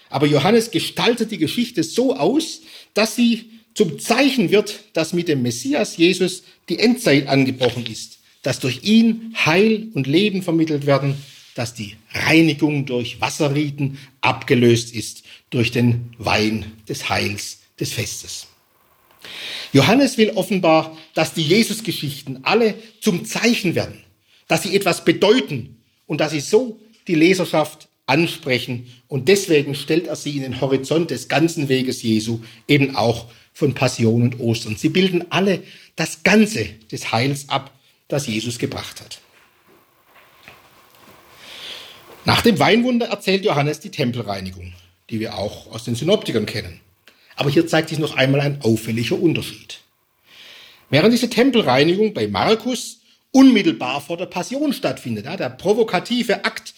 A: Aber Johannes gestaltet die Geschichte so aus, dass sie zum Zeichen wird, dass mit dem Messias Jesus die Endzeit angebrochen ist, dass durch ihn Heil und Leben vermittelt werden, dass die Reinigung durch Wasserriten abgelöst ist durch den Wein des Heils des Festes. Johannes will offenbar, dass die Jesusgeschichten alle zum Zeichen werden, dass sie etwas bedeuten und dass sie so die Leserschaft ansprechen. Und deswegen stellt er sie in den Horizont des ganzen Weges Jesu, eben auch von Passion und Ostern. Sie bilden alle das Ganze des Heils ab, das Jesus gebracht hat. Nach dem Weinwunder erzählt Johannes die Tempelreinigung, die wir auch aus den Synoptikern kennen. Aber hier zeigt sich noch einmal ein auffälliger Unterschied. Während diese Tempelreinigung bei Markus unmittelbar vor der Passion stattfindet, der provokative Akt,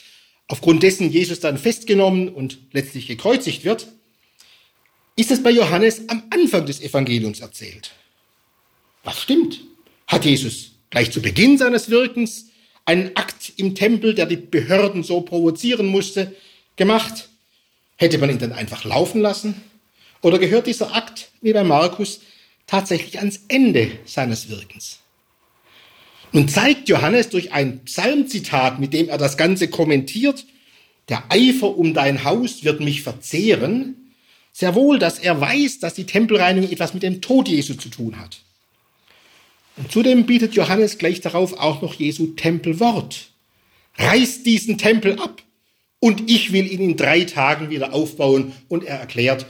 A: aufgrund dessen Jesus dann festgenommen und letztlich gekreuzigt wird, ist es bei Johannes am Anfang des Evangeliums erzählt. Was stimmt? Hat Jesus gleich zu Beginn seines Wirkens einen Akt im Tempel, der die Behörden so provozieren musste, gemacht? Hätte man ihn dann einfach laufen lassen? Oder gehört dieser Akt, wie bei Markus, tatsächlich ans Ende seines Wirkens? Nun zeigt Johannes durch ein Psalmzitat, mit dem er das Ganze kommentiert, der Eifer um dein Haus wird mich verzehren, sehr wohl, dass er weiß, dass die Tempelreinigung etwas mit dem Tod Jesu zu tun hat. Und zudem bietet Johannes gleich darauf auch noch Jesu Tempelwort. Reißt diesen Tempel ab und ich will ihn in drei Tagen wieder aufbauen. Und er erklärt,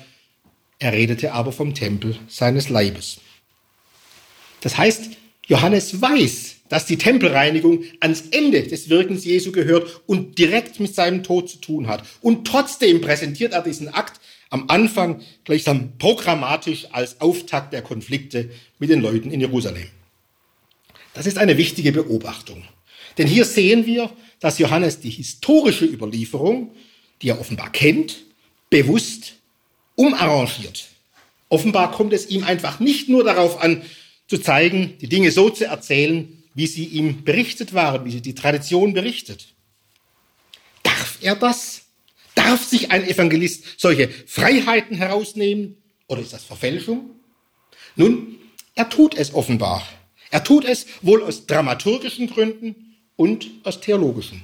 A: er redete aber vom Tempel seines Leibes. Das heißt, Johannes weiß, dass die Tempelreinigung ans Ende des Wirkens Jesu gehört und direkt mit seinem Tod zu tun hat. Und trotzdem präsentiert er diesen Akt am Anfang gleichsam programmatisch als Auftakt der Konflikte mit den Leuten in Jerusalem. Das ist eine wichtige Beobachtung. Denn hier sehen wir, dass Johannes die historische Überlieferung, die er offenbar kennt, bewusst umarrangiert. Offenbar kommt es ihm einfach nicht nur darauf an, zu zeigen, die Dinge so zu erzählen, wie sie ihm berichtet waren, wie sie die Tradition berichtet. Darf er das? Darf sich ein Evangelist solche Freiheiten herausnehmen? Oder ist das Verfälschung? Nun, er tut es offenbar. Er tut es wohl aus dramaturgischen Gründen und aus theologischen.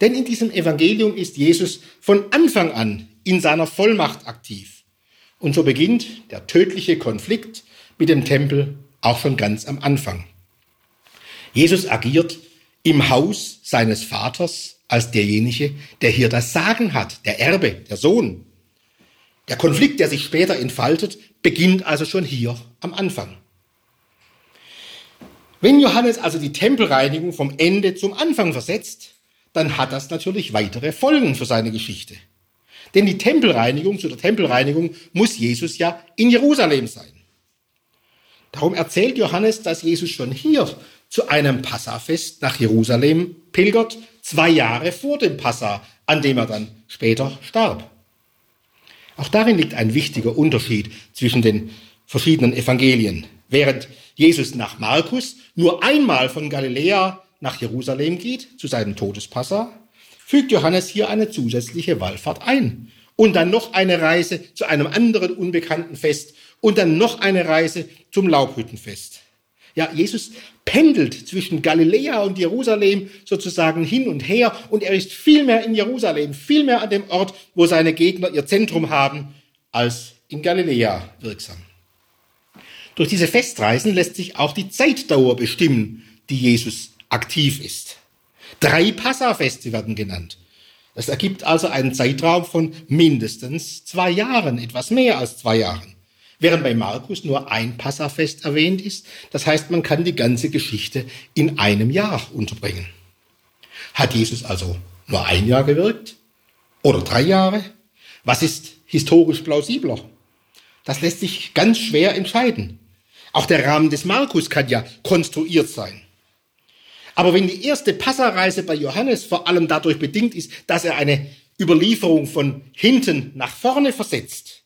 A: Denn in diesem Evangelium ist Jesus von Anfang an in seiner Vollmacht aktiv. Und so beginnt der tödliche Konflikt mit dem Tempel auch schon ganz am Anfang. Jesus agiert im Haus seines Vaters als derjenige, der hier das Sagen hat, der Erbe, der Sohn. Der Konflikt, der sich später entfaltet, beginnt also schon hier am Anfang. Wenn Johannes also die Tempelreinigung vom Ende zum Anfang versetzt, dann hat das natürlich weitere Folgen für seine Geschichte. Denn die Tempelreinigung, zu der Tempelreinigung muss Jesus ja in Jerusalem sein. Darum erzählt Johannes, dass Jesus schon hier zu einem Passafest nach Jerusalem pilgert, zwei Jahre vor dem Passa, an dem er dann später starb. Auch darin liegt ein wichtiger Unterschied zwischen den verschiedenen Evangelien. Während Jesus nach Markus nur einmal von Galiläa nach Jerusalem geht, zu seinem Todespassa, fügt Johannes hier eine zusätzliche Wallfahrt ein. Und dann noch eine Reise zu einem anderen unbekannten Fest und dann noch eine Reise zum Laubhüttenfest. Ja, Jesus pendelt zwischen Galiläa und Jerusalem sozusagen hin und her und er ist viel mehr in Jerusalem, viel mehr an dem Ort, wo seine Gegner ihr Zentrum haben, als in Galiläa wirksam. Durch diese Festreisen lässt sich auch die Zeitdauer bestimmen, die Jesus aktiv ist. Drei Passafeste werden genannt. Das ergibt also einen Zeitraum von mindestens zwei Jahren, etwas mehr als zwei Jahren während bei Markus nur ein Passafest erwähnt ist. Das heißt, man kann die ganze Geschichte in einem Jahr unterbringen. Hat Jesus also nur ein Jahr gewirkt? Oder drei Jahre? Was ist historisch plausibler? Das lässt sich ganz schwer entscheiden. Auch der Rahmen des Markus kann ja konstruiert sein. Aber wenn die erste Passareise bei Johannes vor allem dadurch bedingt ist, dass er eine Überlieferung von hinten nach vorne versetzt,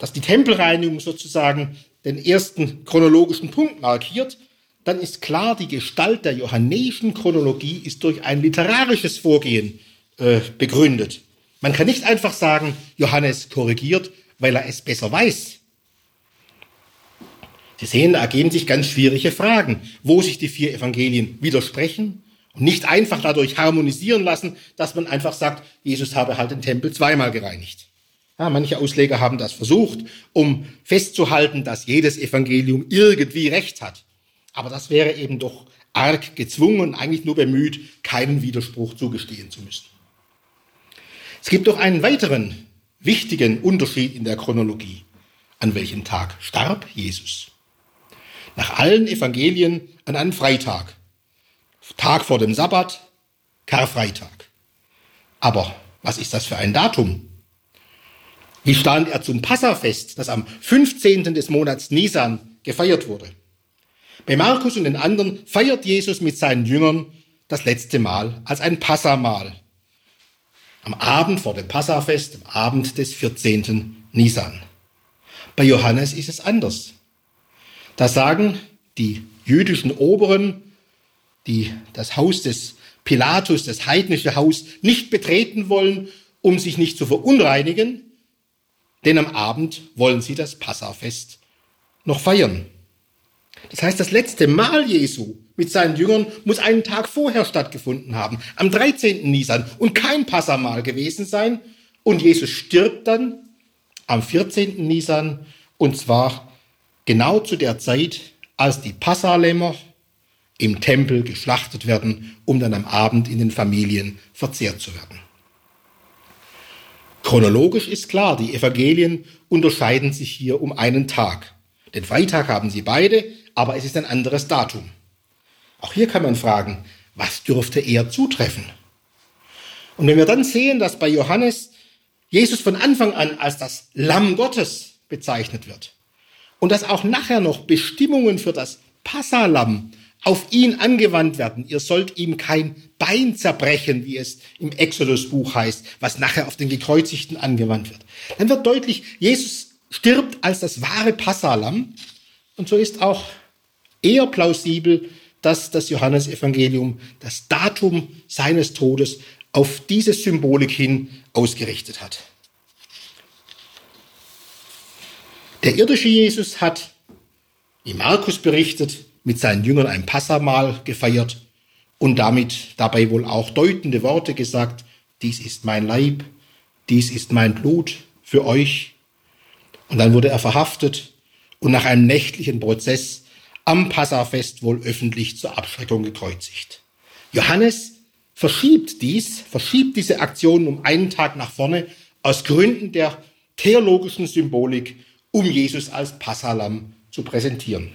A: dass die Tempelreinigung sozusagen den ersten chronologischen Punkt markiert, dann ist klar, die Gestalt der johannäischen Chronologie ist durch ein literarisches Vorgehen äh, begründet. Man kann nicht einfach sagen, Johannes korrigiert, weil er es besser weiß. Sie sehen, da ergeben sich ganz schwierige Fragen, wo sich die vier Evangelien widersprechen und nicht einfach dadurch harmonisieren lassen, dass man einfach sagt, Jesus habe halt den Tempel zweimal gereinigt. Ja, manche Ausleger haben das versucht, um festzuhalten, dass jedes Evangelium irgendwie Recht hat. Aber das wäre eben doch arg gezwungen und eigentlich nur bemüht, keinen Widerspruch zugestehen zu müssen. Es gibt doch einen weiteren wichtigen Unterschied in der Chronologie. An welchem Tag starb Jesus? Nach allen Evangelien an einem Freitag. Tag vor dem Sabbat, Karfreitag. Aber was ist das für ein Datum? Wie stand er zum Passafest, das am 15. des Monats Nisan gefeiert wurde? Bei Markus und den anderen feiert Jesus mit seinen Jüngern das letzte Mal als ein Passamahl. Am Abend vor dem Passafest, am Abend des 14. Nisan. Bei Johannes ist es anders. Da sagen die jüdischen Oberen, die das Haus des Pilatus, das heidnische Haus, nicht betreten wollen, um sich nicht zu verunreinigen, denn am Abend wollen sie das Passafest noch feiern. Das heißt, das letzte Mal Jesu mit seinen Jüngern muss einen Tag vorher stattgefunden haben, am 13. Nisan und kein Passamal gewesen sein. Und Jesus stirbt dann am 14. Nisan und zwar genau zu der Zeit, als die Passalämmer im Tempel geschlachtet werden, um dann am Abend in den Familien verzehrt zu werden. Chronologisch ist klar, die Evangelien unterscheiden sich hier um einen Tag. Den Freitag haben sie beide, aber es ist ein anderes Datum. Auch hier kann man fragen, was dürfte eher zutreffen? Und wenn wir dann sehen, dass bei Johannes Jesus von Anfang an als das Lamm Gottes bezeichnet wird und dass auch nachher noch Bestimmungen für das Passalam auf ihn angewandt werden. Ihr sollt ihm kein Bein zerbrechen, wie es im Exodus-Buch heißt, was nachher auf den Gekreuzigten angewandt wird. Dann wird deutlich, Jesus stirbt als das wahre Passalam. Und so ist auch eher plausibel, dass das Johannesevangelium das Datum seines Todes auf diese Symbolik hin ausgerichtet hat. Der irdische Jesus hat, wie Markus berichtet, mit seinen Jüngern ein Passamahl gefeiert und damit dabei wohl auch deutende Worte gesagt, dies ist mein Leib, dies ist mein Blut für euch. Und dann wurde er verhaftet und nach einem nächtlichen Prozess am Passafest wohl öffentlich zur Abschreckung gekreuzigt. Johannes verschiebt dies, verschiebt diese Aktion um einen Tag nach vorne aus Gründen der theologischen Symbolik, um Jesus als Passalam zu präsentieren.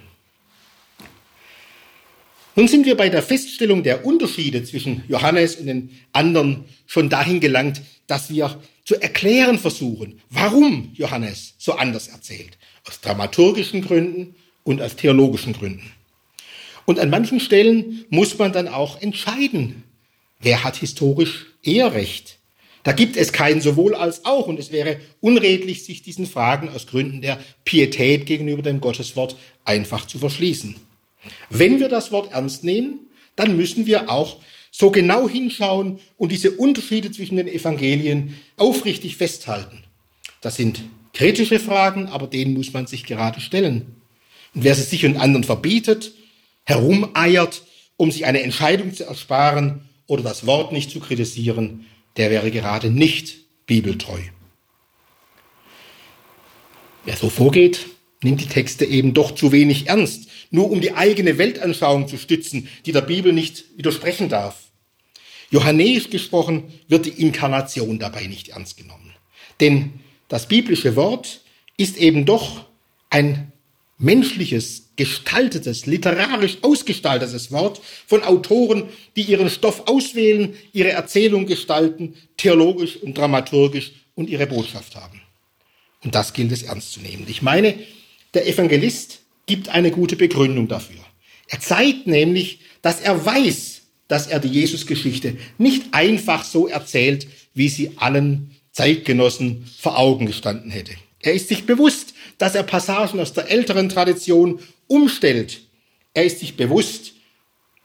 A: Nun sind wir bei der Feststellung der Unterschiede zwischen Johannes und den anderen schon dahin gelangt, dass wir zu erklären versuchen, warum Johannes so anders erzählt. Aus dramaturgischen Gründen und aus theologischen Gründen. Und an manchen Stellen muss man dann auch entscheiden, wer hat historisch eher recht. Da gibt es kein sowohl als auch und es wäre unredlich, sich diesen Fragen aus Gründen der Pietät gegenüber dem Gotteswort einfach zu verschließen. Wenn wir das Wort ernst nehmen, dann müssen wir auch so genau hinschauen und diese Unterschiede zwischen den Evangelien aufrichtig festhalten. Das sind kritische Fragen, aber denen muss man sich gerade stellen. Und wer sie sich und anderen verbietet, herumeiert, um sich eine Entscheidung zu ersparen oder das Wort nicht zu kritisieren, der wäre gerade nicht bibeltreu. Wer so vorgeht, nimmt die Texte eben doch zu wenig ernst nur um die eigene Weltanschauung zu stützen, die der Bibel nicht widersprechen darf. Johannäisch gesprochen wird die Inkarnation dabei nicht ernst genommen. Denn das biblische Wort ist eben doch ein menschliches, gestaltetes, literarisch ausgestaltetes Wort von Autoren, die ihren Stoff auswählen, ihre Erzählung gestalten, theologisch und dramaturgisch und ihre Botschaft haben. Und das gilt es ernst zu nehmen. Ich meine, der Evangelist gibt eine gute Begründung dafür. Er zeigt nämlich, dass er weiß, dass er die Jesusgeschichte nicht einfach so erzählt, wie sie allen Zeitgenossen vor Augen gestanden hätte. Er ist sich bewusst, dass er Passagen aus der älteren Tradition umstellt. Er ist sich bewusst,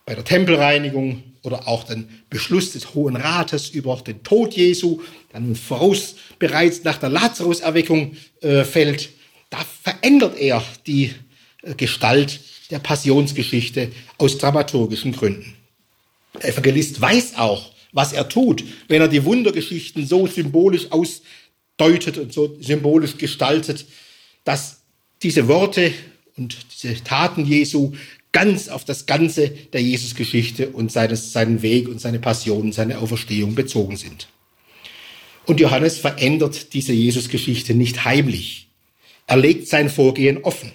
A: bei der Tempelreinigung oder auch den Beschluss des Hohen Rates über den Tod Jesu, der nun voraus bereits nach der Lazarus-Erweckung äh, fällt, da verändert er die Gestalt der Passionsgeschichte aus dramaturgischen Gründen. Der Evangelist weiß auch, was er tut, wenn er die Wundergeschichten so symbolisch ausdeutet und so symbolisch gestaltet, dass diese Worte und diese Taten Jesu ganz auf das Ganze der Jesusgeschichte und seines, seinen Weg und seine Passion, seine Auferstehung bezogen sind. Und Johannes verändert diese Jesusgeschichte nicht heimlich. Er legt sein Vorgehen offen.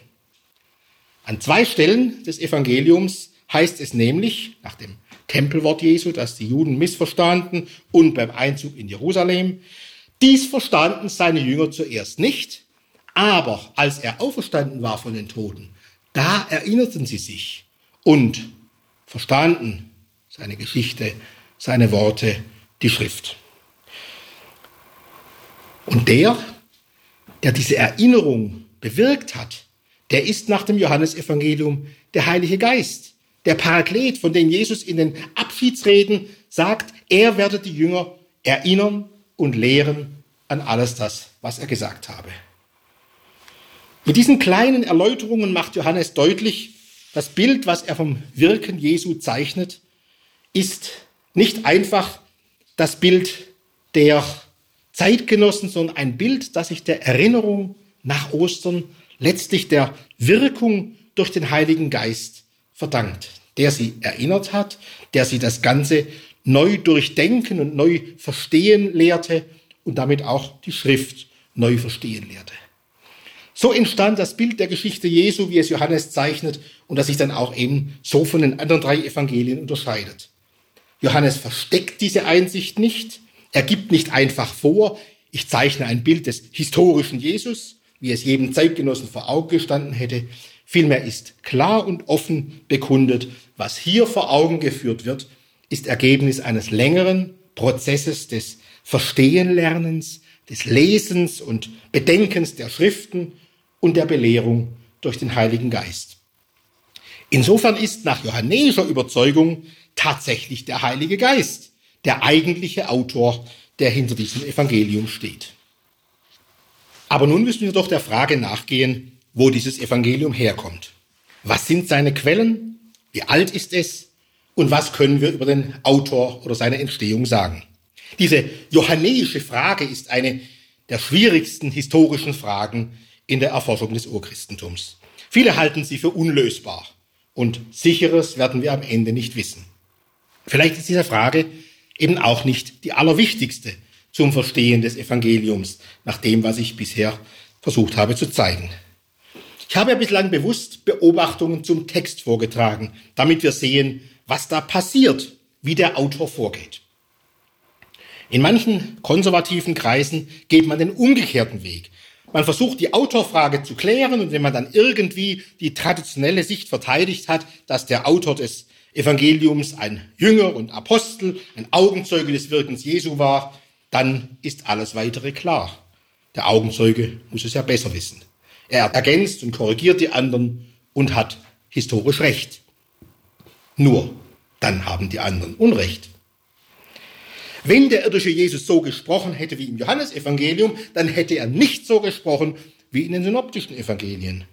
A: An zwei Stellen des Evangeliums heißt es nämlich, nach dem Tempelwort Jesu, das die Juden missverstanden und beim Einzug in Jerusalem, dies verstanden seine Jünger zuerst nicht, aber als er auferstanden war von den Toten, da erinnerten sie sich und verstanden seine Geschichte, seine Worte, die Schrift. Und der, der diese Erinnerung bewirkt hat, der ist nach dem Johannesevangelium der Heilige Geist, der Paraklet, von dem Jesus in den Abschiedsreden sagt, er werde die Jünger erinnern und lehren an alles das, was er gesagt habe. Mit diesen kleinen Erläuterungen macht Johannes deutlich, das Bild, was er vom Wirken Jesu zeichnet, ist nicht einfach das Bild der Zeitgenossen, sondern ein Bild, das sich der Erinnerung nach Ostern, letztlich der Wirkung durch den Heiligen Geist verdankt, der sie erinnert hat, der sie das Ganze neu durchdenken und neu verstehen lehrte und damit auch die Schrift neu verstehen lehrte. So entstand das Bild der Geschichte Jesu, wie es Johannes zeichnet und das sich dann auch eben so von den anderen drei Evangelien unterscheidet. Johannes versteckt diese Einsicht nicht, er gibt nicht einfach vor, ich zeichne ein Bild des historischen Jesus, wie es jedem Zeitgenossen vor Augen gestanden hätte. Vielmehr ist klar und offen bekundet, was hier vor Augen geführt wird, ist Ergebnis eines längeren Prozesses des Verstehenlernens, des Lesens und Bedenkens der Schriften und der Belehrung durch den Heiligen Geist. Insofern ist nach johannäischer Überzeugung tatsächlich der Heilige Geist der eigentliche Autor, der hinter diesem Evangelium steht. Aber nun müssen wir doch der Frage nachgehen, wo dieses Evangelium herkommt. Was sind seine Quellen? Wie alt ist es? Und was können wir über den Autor oder seine Entstehung sagen? Diese johannäische Frage ist eine der schwierigsten historischen Fragen in der Erforschung des Urchristentums. Viele halten sie für unlösbar und sicheres werden wir am Ende nicht wissen. Vielleicht ist diese Frage eben auch nicht die allerwichtigste zum Verstehen des Evangeliums, nach dem, was ich bisher versucht habe zu zeigen. Ich habe ja bislang bewusst Beobachtungen zum Text vorgetragen, damit wir sehen, was da passiert, wie der Autor vorgeht. In manchen konservativen Kreisen geht man den umgekehrten Weg. Man versucht die Autorfrage zu klären und wenn man dann irgendwie die traditionelle Sicht verteidigt hat, dass der Autor des Evangeliums ein Jünger und Apostel, ein Augenzeuge des Wirkens Jesu war, dann ist alles weitere klar. Der Augenzeuge muss es ja besser wissen. Er ergänzt und korrigiert die anderen und hat historisch Recht. Nur, dann haben die anderen Unrecht. Wenn der irdische Jesus so gesprochen hätte wie im Johannesevangelium, dann hätte er nicht so gesprochen wie in den synoptischen Evangelien.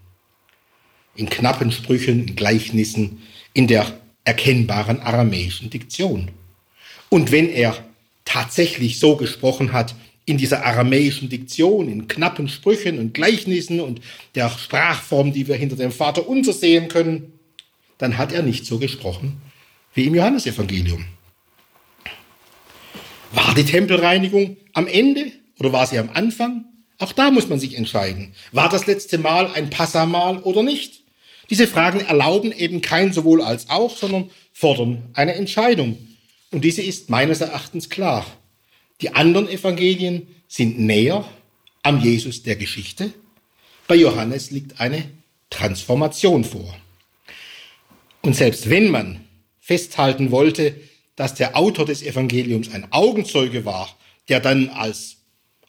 A: In knappen Sprüchen, in Gleichnissen, in der erkennbaren aramäischen Diktion. Und wenn er tatsächlich so gesprochen hat, in dieser aramäischen Diktion, in knappen Sprüchen und Gleichnissen und der Sprachform, die wir hinter dem Vater unser sehen können, dann hat er nicht so gesprochen wie im Johannesevangelium. War die Tempelreinigung am Ende oder war sie am Anfang? Auch da muss man sich entscheiden. War das letzte Mal ein Passamal oder nicht? Diese Fragen erlauben eben kein sowohl als auch, sondern fordern eine Entscheidung. Und diese ist meines Erachtens klar. Die anderen Evangelien sind näher am Jesus der Geschichte. Bei Johannes liegt eine Transformation vor. Und selbst wenn man festhalten wollte, dass der Autor des Evangeliums ein Augenzeuge war, der dann als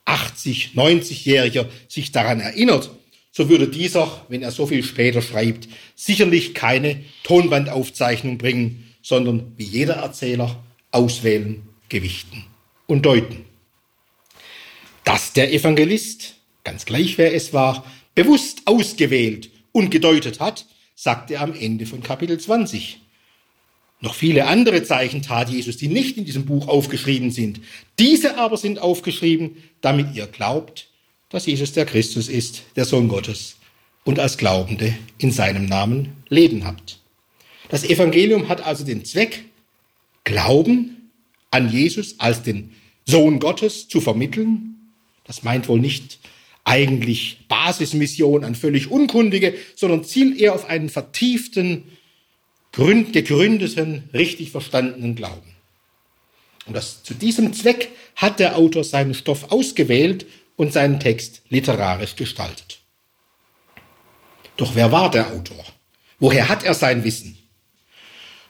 A: 80, 90-Jähriger sich daran erinnert, so würde dieser, wenn er so viel später schreibt, sicherlich keine Tonbandaufzeichnung bringen, sondern wie jeder Erzähler auswählen, gewichten und deuten. Dass der Evangelist, ganz gleich wer es war, bewusst ausgewählt und gedeutet hat, sagt er am Ende von Kapitel 20. Noch viele andere Zeichen tat Jesus, die nicht in diesem Buch aufgeschrieben sind. Diese aber sind aufgeschrieben, damit ihr glaubt, dass Jesus der Christus ist, der Sohn Gottes, und als Glaubende in seinem Namen Leben habt. Das Evangelium hat also den Zweck, Glauben an Jesus als den Sohn Gottes zu vermitteln. Das meint wohl nicht eigentlich Basismission an völlig Unkundige, sondern zielt eher auf einen vertieften, gegründeten, richtig verstandenen Glauben. Und das, zu diesem Zweck hat der Autor seinen Stoff ausgewählt und seinen Text literarisch gestaltet. Doch wer war der Autor? Woher hat er sein Wissen?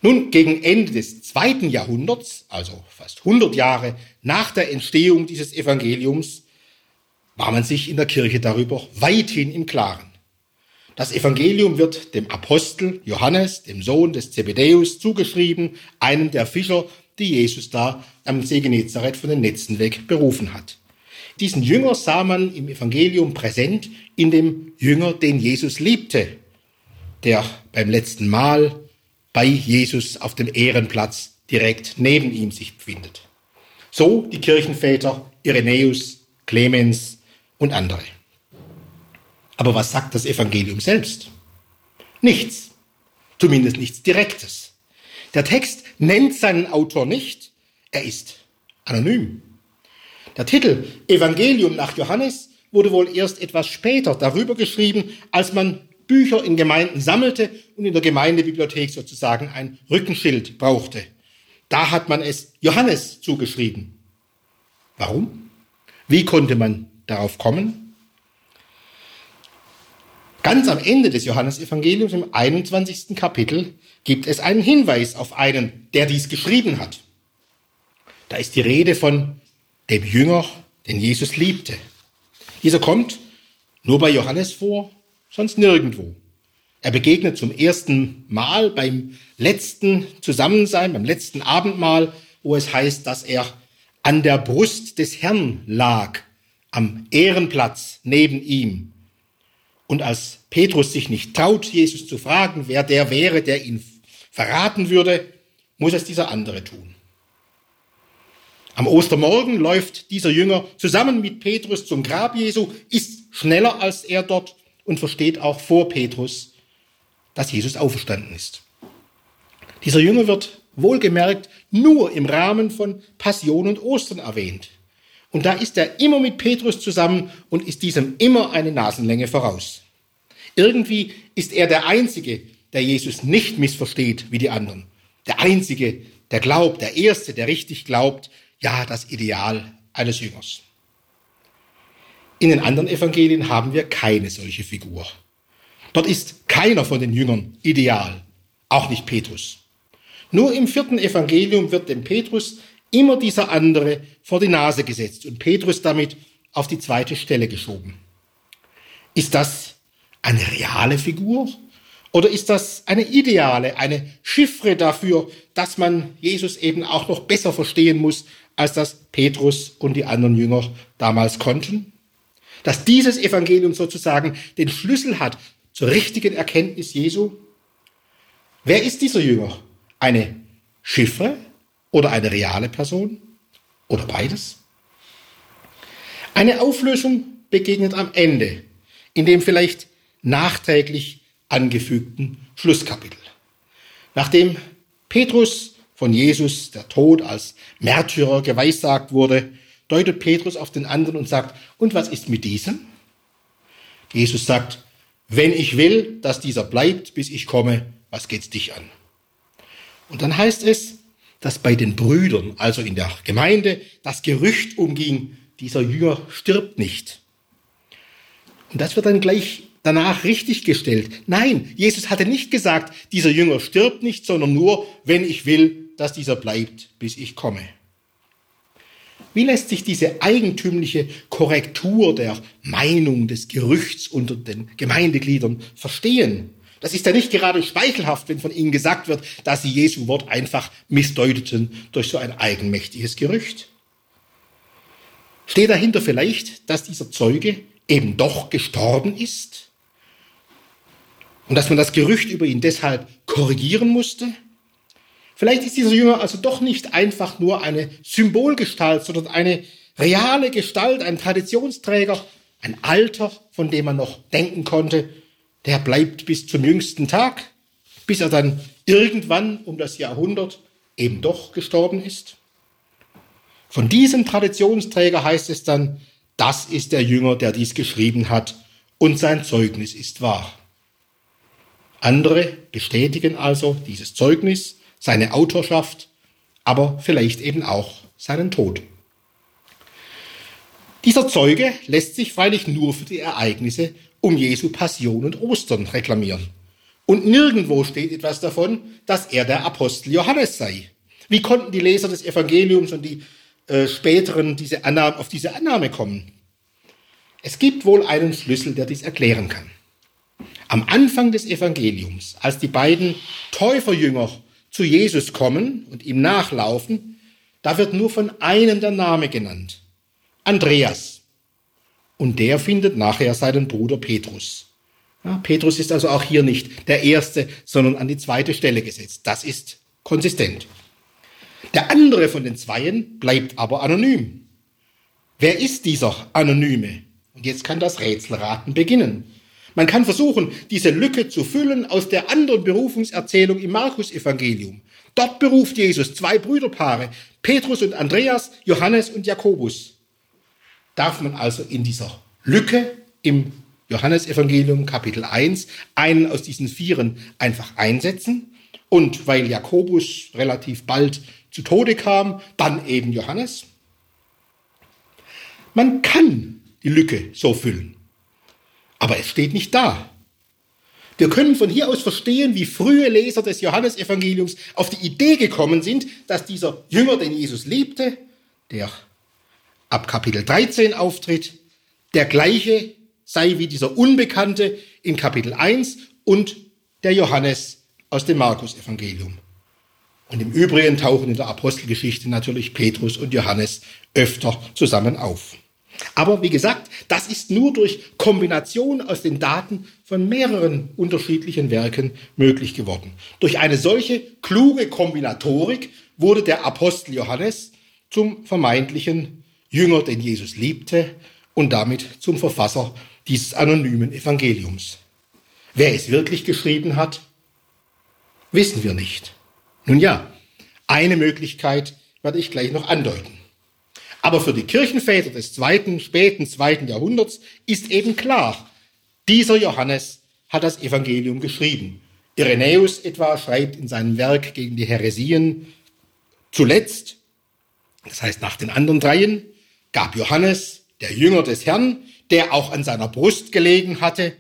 A: Nun, gegen Ende des zweiten Jahrhunderts, also fast 100 Jahre nach der Entstehung dieses Evangeliums, war man sich in der Kirche darüber weithin im Klaren. Das Evangelium wird dem Apostel Johannes, dem Sohn des Zebedäus, zugeschrieben, einem der Fischer, die Jesus da am See Genezareth von den Netzen weg berufen hat. Diesen Jünger sah man im Evangelium präsent in dem Jünger, den Jesus liebte, der beim letzten Mal bei Jesus auf dem Ehrenplatz direkt neben ihm sich befindet. So die Kirchenväter Irenäus, Clemens und andere. Aber was sagt das Evangelium selbst? Nichts. Zumindest nichts Direktes. Der Text nennt seinen Autor nicht. Er ist anonym. Der Titel Evangelium nach Johannes wurde wohl erst etwas später darüber geschrieben, als man Bücher in Gemeinden sammelte und in der Gemeindebibliothek sozusagen ein Rückenschild brauchte. Da hat man es Johannes zugeschrieben. Warum? Wie konnte man darauf kommen? Ganz am Ende des Johannesevangeliums im 21. Kapitel gibt es einen Hinweis auf einen, der dies geschrieben hat. Da ist die Rede von dem Jünger, den Jesus liebte. Dieser kommt nur bei Johannes vor, sonst nirgendwo. Er begegnet zum ersten Mal beim letzten Zusammensein, beim letzten Abendmahl, wo es heißt, dass er an der Brust des Herrn lag, am Ehrenplatz neben ihm. Und als Petrus sich nicht traut, Jesus zu fragen, wer der wäre, der ihn verraten würde, muss es dieser andere tun. Am Ostermorgen läuft dieser Jünger zusammen mit Petrus zum Grab Jesu, ist schneller als er dort und versteht auch vor Petrus, dass Jesus auferstanden ist. Dieser Jünger wird wohlgemerkt nur im Rahmen von Passion und Ostern erwähnt. Und da ist er immer mit Petrus zusammen und ist diesem immer eine Nasenlänge voraus. Irgendwie ist er der Einzige, der Jesus nicht missversteht wie die anderen. Der Einzige, der glaubt, der Erste, der richtig glaubt, ja, das Ideal eines Jüngers. In den anderen Evangelien haben wir keine solche Figur. Dort ist keiner von den Jüngern ideal, auch nicht Petrus. Nur im vierten Evangelium wird dem Petrus immer dieser andere vor die Nase gesetzt und Petrus damit auf die zweite Stelle geschoben. Ist das eine reale Figur oder ist das eine ideale, eine Chiffre dafür, dass man Jesus eben auch noch besser verstehen muss, als das Petrus und die anderen Jünger damals konnten? Dass dieses Evangelium sozusagen den Schlüssel hat zur richtigen Erkenntnis Jesu? Wer ist dieser Jünger? Eine Chiffre oder eine reale Person? Oder beides? Eine Auflösung begegnet am Ende, in dem vielleicht nachträglich angefügten Schlusskapitel. Nachdem Petrus von Jesus der Tod als Märtyrer geweissagt wurde, deutet Petrus auf den anderen und sagt, und was ist mit diesem? Jesus sagt, wenn ich will, dass dieser bleibt, bis ich komme, was geht's dich an? Und dann heißt es, dass bei den Brüdern, also in der Gemeinde, das Gerücht umging, dieser Jünger stirbt nicht. Und das wird dann gleich danach richtig gestellt. Nein, Jesus hatte nicht gesagt, dieser Jünger stirbt nicht, sondern nur, wenn ich will, dass dieser bleibt, bis ich komme. Wie lässt sich diese eigentümliche Korrektur der Meinung des Gerüchts unter den Gemeindegliedern verstehen? Das ist ja nicht gerade schmeichelhaft, wenn von ihnen gesagt wird, dass sie Jesu Wort einfach missdeuteten durch so ein eigenmächtiges Gerücht. Steht dahinter vielleicht, dass dieser Zeuge eben doch gestorben ist? Und dass man das Gerücht über ihn deshalb korrigieren musste? Vielleicht ist dieser Jünger also doch nicht einfach nur eine Symbolgestalt, sondern eine reale Gestalt, ein Traditionsträger, ein Alter, von dem man noch denken konnte, der bleibt bis zum jüngsten Tag, bis er dann irgendwann um das Jahrhundert eben doch gestorben ist. Von diesem Traditionsträger heißt es dann, das ist der Jünger, der dies geschrieben hat, und sein Zeugnis ist wahr. Andere bestätigen also dieses Zeugnis, seine Autorschaft, aber vielleicht eben auch seinen Tod. Dieser Zeuge lässt sich freilich nur für die Ereignisse um Jesu Passion und Ostern reklamieren. Und nirgendwo steht etwas davon, dass er der Apostel Johannes sei. Wie konnten die Leser des Evangeliums und die äh, späteren diese Annahme, auf diese Annahme kommen? Es gibt wohl einen Schlüssel, der dies erklären kann. Am Anfang des Evangeliums, als die beiden Täuferjünger zu Jesus kommen und ihm nachlaufen, da wird nur von einem der Name genannt. Andreas. Und der findet nachher seinen Bruder Petrus. Ja, Petrus ist also auch hier nicht der Erste, sondern an die zweite Stelle gesetzt. Das ist konsistent. Der andere von den Zweien bleibt aber anonym. Wer ist dieser Anonyme? Und jetzt kann das Rätselraten beginnen. Man kann versuchen, diese Lücke zu füllen aus der anderen Berufungserzählung im Markus-Evangelium. Dort beruft Jesus zwei Brüderpaare, Petrus und Andreas, Johannes und Jakobus. Darf man also in dieser Lücke im Johannesevangelium Kapitel 1 einen aus diesen Vieren einfach einsetzen? Und weil Jakobus relativ bald zu Tode kam, dann eben Johannes? Man kann die Lücke so füllen. Aber es steht nicht da. Wir können von hier aus verstehen, wie frühe Leser des Johannesevangeliums auf die Idee gekommen sind, dass dieser Jünger, den Jesus liebte, der ab Kapitel 13 auftritt, der gleiche sei wie dieser Unbekannte in Kapitel 1 und der Johannes aus dem Markus-Evangelium. Und im Übrigen tauchen in der Apostelgeschichte natürlich Petrus und Johannes öfter zusammen auf. Aber wie gesagt, das ist nur durch Kombination aus den Daten von mehreren unterschiedlichen Werken möglich geworden. Durch eine solche kluge Kombinatorik wurde der Apostel Johannes zum vermeintlichen Jünger, den Jesus liebte und damit zum Verfasser dieses anonymen Evangeliums. Wer es wirklich geschrieben hat, wissen wir nicht. Nun ja, eine Möglichkeit werde ich gleich noch andeuten. Aber für die Kirchenväter des zweiten, späten zweiten Jahrhunderts ist eben klar, dieser Johannes hat das Evangelium geschrieben. Irenäus etwa schreibt in seinem Werk gegen die Heresien zuletzt, das heißt nach den anderen dreien, gab Johannes, der Jünger des Herrn, der auch an seiner Brust gelegen hatte,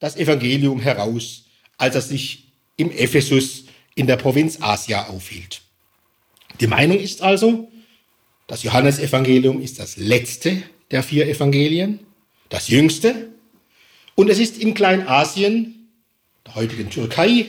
A: das Evangelium heraus, als er sich im Ephesus in der Provinz Asia aufhielt. Die Meinung ist also, das Johannesevangelium ist das letzte der vier Evangelien, das jüngste. Und es ist in Kleinasien, der heutigen Türkei,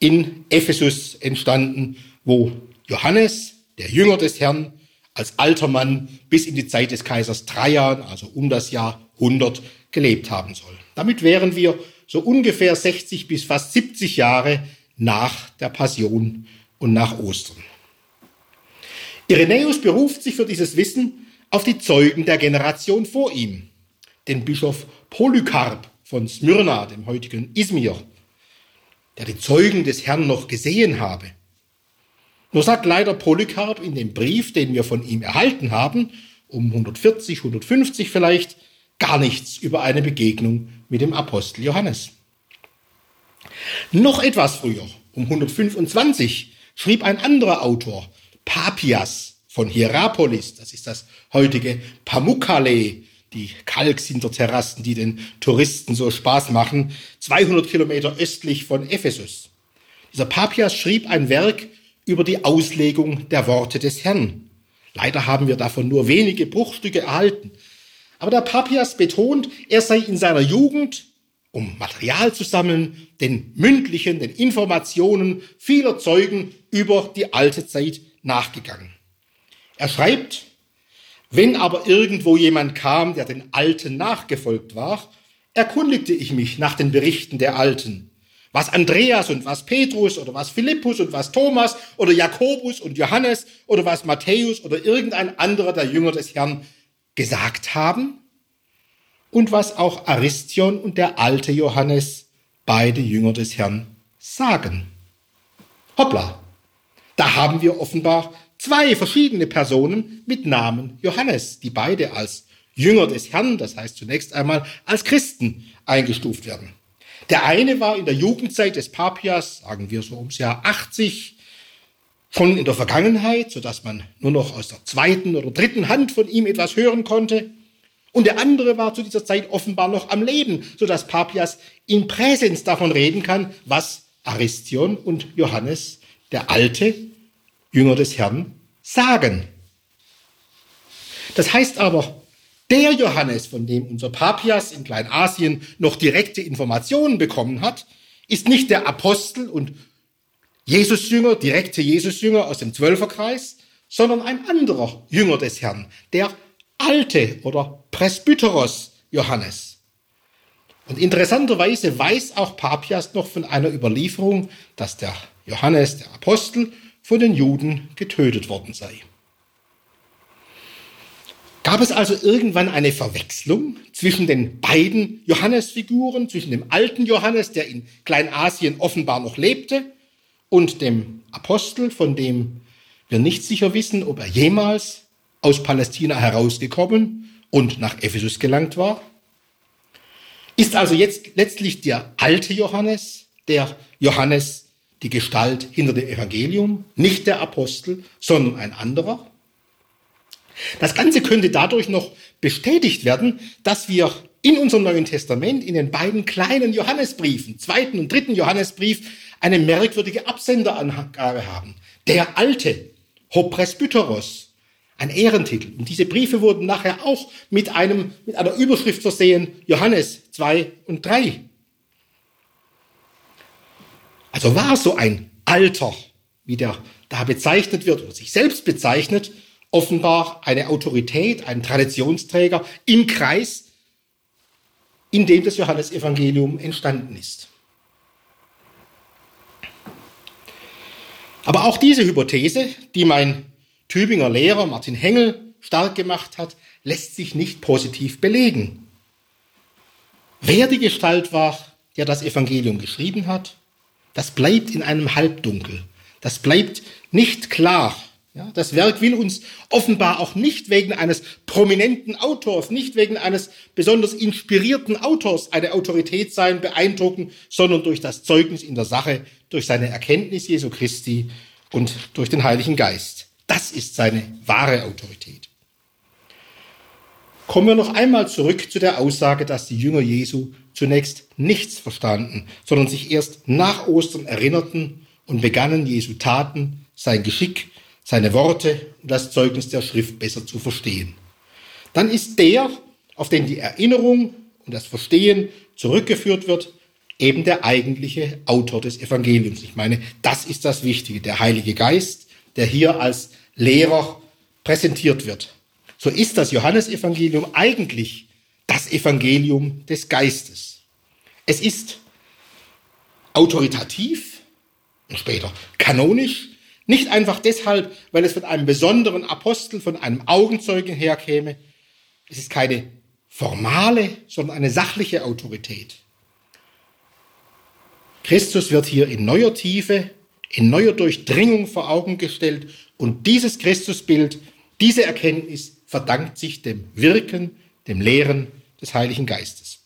A: in Ephesus entstanden, wo Johannes, der Jünger des Herrn, als alter Mann bis in die Zeit des Kaisers Trajan, also um das Jahr 100, gelebt haben soll. Damit wären wir so ungefähr 60 bis fast 70 Jahre nach der Passion und nach Ostern. Irenäus beruft sich für dieses Wissen auf die Zeugen der Generation vor ihm, den Bischof Polycarp von Smyrna, dem heutigen Izmir, der die Zeugen des Herrn noch gesehen habe. Nur sagt leider Polycarp in dem Brief, den wir von ihm erhalten haben, um 140, 150 vielleicht, gar nichts über eine Begegnung mit dem Apostel Johannes. Noch etwas früher, um 125, schrieb ein anderer Autor, Papias von Hierapolis, das ist das heutige Pamukkale, die Kalksinterterrassen, die den Touristen so Spaß machen, 200 Kilometer östlich von Ephesus. Dieser Papias schrieb ein Werk über die Auslegung der Worte des Herrn. Leider haben wir davon nur wenige Bruchstücke erhalten. Aber der Papias betont, er sei in seiner Jugend, um Material zu sammeln, den mündlichen, den Informationen vieler Zeugen über die alte Zeit nachgegangen. Er schreibt, wenn aber irgendwo jemand kam, der den Alten nachgefolgt war, erkundigte ich mich nach den Berichten der Alten. Was Andreas und was Petrus oder was Philippus und was Thomas oder Jakobus und Johannes oder was Matthäus oder irgendein anderer der Jünger des Herrn gesagt haben und was auch Aristion und der alte Johannes, beide Jünger des Herrn, sagen. Hoppla, da haben wir offenbar zwei verschiedene Personen mit Namen Johannes, die beide als Jünger des Herrn, das heißt zunächst einmal als Christen eingestuft werden. Der eine war in der Jugendzeit des Papias, sagen wir so ums Jahr 80, schon in der Vergangenheit, sodass man nur noch aus der zweiten oder dritten Hand von ihm etwas hören konnte. Und der andere war zu dieser Zeit offenbar noch am Leben, sodass Papias in Präsens davon reden kann, was Aristion und Johannes, der alte Jünger des Herrn, sagen. Das heißt aber, der Johannes, von dem unser Papias in Kleinasien noch direkte Informationen bekommen hat, ist nicht der Apostel und Jesusjünger, direkte Jesusjünger aus dem Zwölferkreis, sondern ein anderer Jünger des Herrn, der alte oder Presbyteros Johannes. Und interessanterweise weiß auch Papias noch von einer Überlieferung, dass der Johannes, der Apostel, von den Juden getötet worden sei. Gab es also irgendwann eine Verwechslung zwischen den beiden Johannesfiguren, zwischen dem alten Johannes, der in Kleinasien offenbar noch lebte, und dem Apostel, von dem wir nicht sicher wissen, ob er jemals aus Palästina herausgekommen und nach Ephesus gelangt war? Ist also jetzt letztlich der alte Johannes, der Johannes die Gestalt hinter dem Evangelium, nicht der Apostel, sondern ein anderer? Das Ganze könnte dadurch noch bestätigt werden, dass wir in unserem Neuen Testament, in den beiden kleinen Johannesbriefen, zweiten und dritten Johannesbrief, eine merkwürdige Absenderangabe haben. Der alte, Hopresbyteros, ein Ehrentitel. Und diese Briefe wurden nachher auch mit einem, mit einer Überschrift versehen, Johannes 2 und 3. Also war so ein Alter, wie der da bezeichnet wird oder sich selbst bezeichnet, offenbar eine Autorität, ein Traditionsträger im Kreis, in dem das Johannesevangelium entstanden ist. Aber auch diese Hypothese, die mein Tübinger Lehrer Martin Hengel stark gemacht hat, lässt sich nicht positiv belegen. Wer die Gestalt war, der das Evangelium geschrieben hat, das bleibt in einem Halbdunkel. Das bleibt nicht klar. Ja, das Werk will uns offenbar auch nicht wegen eines prominenten Autors, nicht wegen eines besonders inspirierten Autors eine Autorität sein, beeindrucken, sondern durch das Zeugnis in der Sache, durch seine Erkenntnis Jesu Christi und durch den Heiligen Geist. Das ist seine wahre Autorität. Kommen wir noch einmal zurück zu der Aussage, dass die Jünger Jesu zunächst nichts verstanden, sondern sich erst nach Ostern erinnerten und begannen Jesu Taten, sein Geschick, seine Worte und das Zeugnis der Schrift besser zu verstehen. Dann ist der, auf den die Erinnerung und das Verstehen zurückgeführt wird, eben der eigentliche Autor des Evangeliums. Ich meine, das ist das Wichtige, der Heilige Geist, der hier als Lehrer präsentiert wird. So ist das Johannesevangelium eigentlich das Evangelium des Geistes. Es ist autoritativ und später kanonisch, nicht einfach deshalb, weil es von einem besonderen Apostel, von einem Augenzeugen herkäme. Es ist keine formale, sondern eine sachliche Autorität. Christus wird hier in neuer Tiefe, in neuer Durchdringung vor Augen gestellt und dieses Christusbild, diese Erkenntnis verdankt sich dem Wirken, dem Lehren des Heiligen Geistes.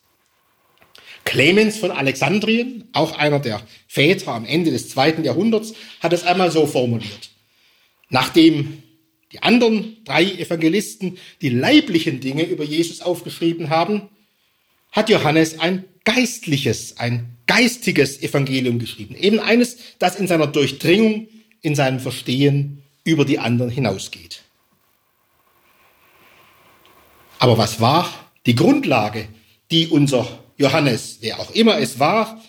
A: Clemens von Alexandrien, auch einer der Väter am Ende des zweiten Jahrhunderts, hat es einmal so formuliert. Nachdem die anderen drei Evangelisten die leiblichen Dinge über Jesus aufgeschrieben haben, hat Johannes ein geistliches, ein geistiges Evangelium geschrieben. Eben eines, das in seiner Durchdringung, in seinem Verstehen über die anderen hinausgeht. Aber was war die Grundlage, die unser Johannes, wer auch immer es war,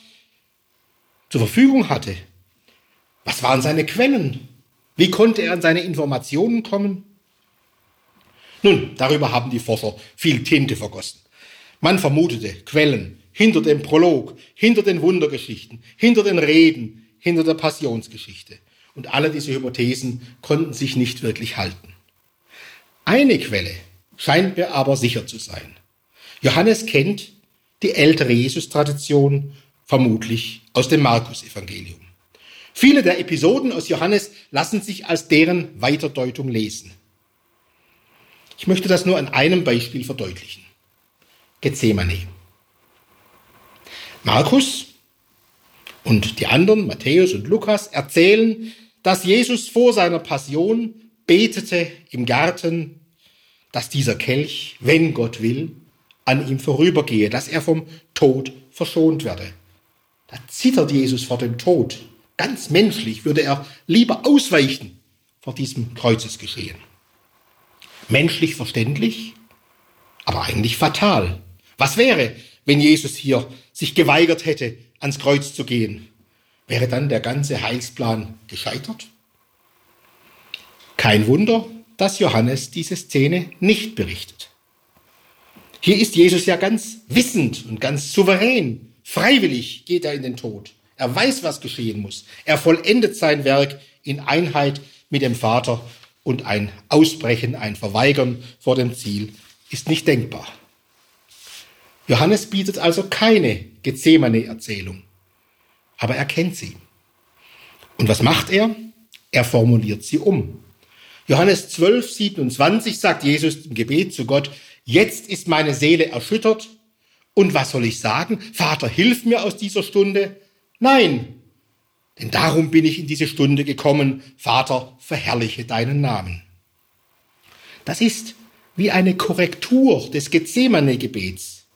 A: zur Verfügung hatte. Was waren seine Quellen? Wie konnte er an seine Informationen kommen? Nun, darüber haben die Forscher viel Tinte vergossen. Man vermutete Quellen hinter dem Prolog, hinter den Wundergeschichten, hinter den Reden, hinter der Passionsgeschichte. Und alle diese Hypothesen konnten sich nicht wirklich halten. Eine Quelle scheint mir aber sicher zu sein. Johannes kennt die ältere Jesus-Tradition, vermutlich aus dem Markus-Evangelium. Viele der Episoden aus Johannes lassen sich als deren Weiterdeutung lesen. Ich möchte das nur an einem Beispiel verdeutlichen. Gethsemane. Markus und die anderen, Matthäus und Lukas, erzählen, dass Jesus vor seiner Passion betete im Garten, dass dieser Kelch, wenn Gott will, an ihm vorübergehe, dass er vom Tod verschont werde. Da zittert Jesus vor dem Tod. Ganz menschlich würde er lieber ausweichen vor diesem Kreuzesgeschehen. Menschlich verständlich, aber eigentlich fatal. Was wäre, wenn Jesus hier sich geweigert hätte, ans Kreuz zu gehen? Wäre dann der ganze Heilsplan gescheitert? Kein Wunder, dass Johannes diese Szene nicht berichtet. Hier ist Jesus ja ganz wissend und ganz souverän. Freiwillig geht er in den Tod. Er weiß, was geschehen muss. Er vollendet sein Werk in Einheit mit dem Vater und ein Ausbrechen, ein Verweigern vor dem Ziel ist nicht denkbar. Johannes bietet also keine Gethsemane-Erzählung, aber er kennt sie. Und was macht er? Er formuliert sie um. Johannes 12, 27 sagt Jesus im Gebet zu Gott, jetzt ist meine Seele erschüttert. Und was soll ich sagen? Vater, hilf mir aus dieser Stunde. Nein, denn darum bin ich in diese Stunde gekommen. Vater, verherrliche deinen Namen. Das ist wie eine Korrektur des Gethsemane-Gebets.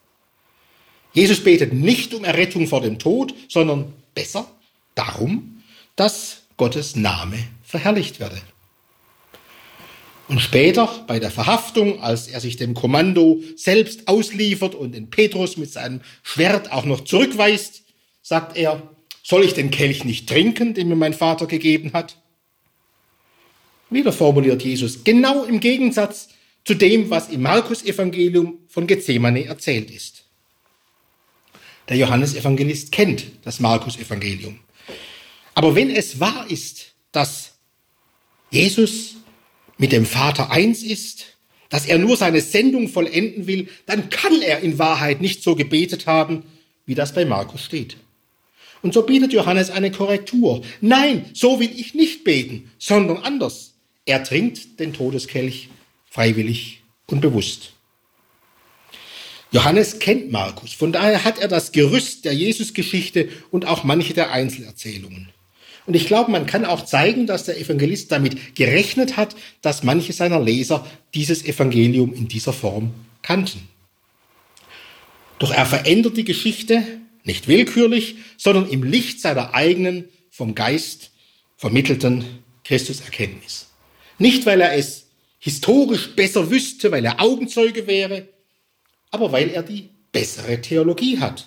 A: Jesus betet nicht um Errettung vor dem Tod, sondern besser darum, dass Gottes Name verherrlicht werde. Und später bei der Verhaftung, als er sich dem Kommando selbst ausliefert und den Petrus mit seinem Schwert auch noch zurückweist, sagt er, soll ich den Kelch nicht trinken, den mir mein Vater gegeben hat? Wieder formuliert Jesus genau im Gegensatz zu dem, was im Markus-Evangelium von Gethsemane erzählt ist. Der Johannesevangelist kennt das Markus-Evangelium. Aber wenn es wahr ist, dass Jesus mit dem Vater eins ist, dass er nur seine Sendung vollenden will, dann kann er in Wahrheit nicht so gebetet haben, wie das bei Markus steht. Und so bietet Johannes eine Korrektur. Nein, so will ich nicht beten, sondern anders. Er trinkt den Todeskelch freiwillig und bewusst. Johannes kennt Markus, von daher hat er das Gerüst der Jesusgeschichte und auch manche der Einzelerzählungen. Und ich glaube, man kann auch zeigen, dass der Evangelist damit gerechnet hat, dass manche seiner Leser dieses Evangelium in dieser Form kannten. Doch er verändert die Geschichte nicht willkürlich, sondern im Licht seiner eigenen, vom Geist vermittelten Christuserkenntnis. Nicht, weil er es historisch besser wüsste, weil er Augenzeuge wäre, aber weil er die bessere Theologie hat.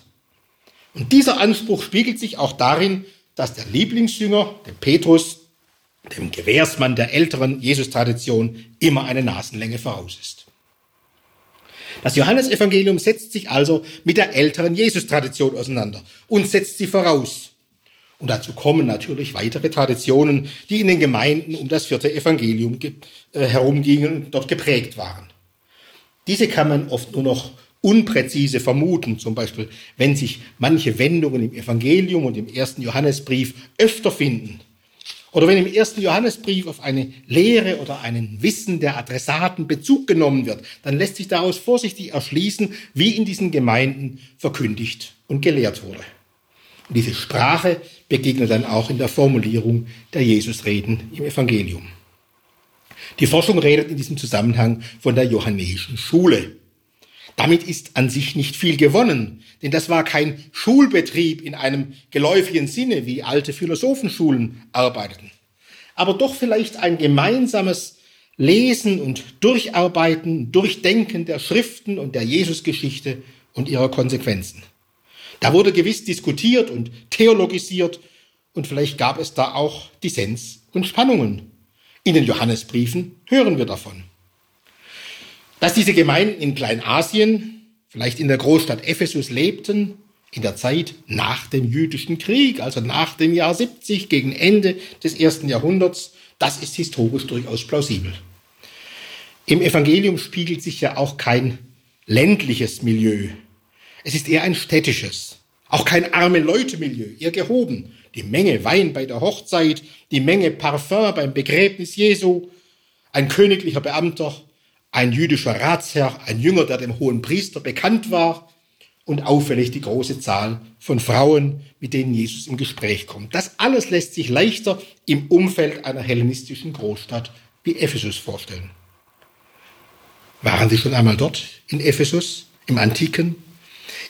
A: Und dieser Anspruch spiegelt sich auch darin, dass der Lieblingsjünger, dem Petrus, dem Gewährsmann der älteren Jesus-Tradition, immer eine Nasenlänge voraus ist. Das Johannesevangelium setzt sich also mit der älteren Jesus-Tradition auseinander und setzt sie voraus. Und dazu kommen natürlich weitere Traditionen, die in den Gemeinden um das vierte Evangelium äh, herumgingen und dort geprägt waren. Diese kann man oft nur noch unpräzise vermuten, zum Beispiel wenn sich manche Wendungen im Evangelium und im ersten Johannesbrief öfter finden. Oder wenn im ersten Johannesbrief auf eine Lehre oder einen Wissen der Adressaten Bezug genommen wird, dann lässt sich daraus vorsichtig erschließen, wie in diesen Gemeinden verkündigt und gelehrt wurde. Und diese Sprache begegnet dann auch in der Formulierung der Jesusreden im Evangelium. Die Forschung redet in diesem Zusammenhang von der johannäischen Schule. Damit ist an sich nicht viel gewonnen, denn das war kein Schulbetrieb in einem geläufigen Sinne, wie alte Philosophenschulen arbeiteten, aber doch vielleicht ein gemeinsames Lesen und Durcharbeiten, Durchdenken der Schriften und der Jesusgeschichte und ihrer Konsequenzen. Da wurde gewiss diskutiert und theologisiert und vielleicht gab es da auch Dissens und Spannungen. In den Johannesbriefen hören wir davon. Dass diese Gemeinden in Kleinasien, vielleicht in der Großstadt Ephesus lebten, in der Zeit nach dem jüdischen Krieg, also nach dem Jahr 70, gegen Ende des ersten Jahrhunderts, das ist historisch durchaus plausibel. Im Evangelium spiegelt sich ja auch kein ländliches Milieu. Es ist eher ein städtisches, auch kein arme Leute-Milieu, eher gehoben. Die Menge Wein bei der Hochzeit, die Menge Parfum beim Begräbnis Jesu, ein königlicher Beamter, ein jüdischer Ratsherr, ein Jünger, der dem hohen Priester bekannt war und auffällig die große Zahl von Frauen, mit denen Jesus im Gespräch kommt. Das alles lässt sich leichter im Umfeld einer hellenistischen Großstadt wie Ephesus vorstellen. Waren Sie schon einmal dort in Ephesus, im Antiken?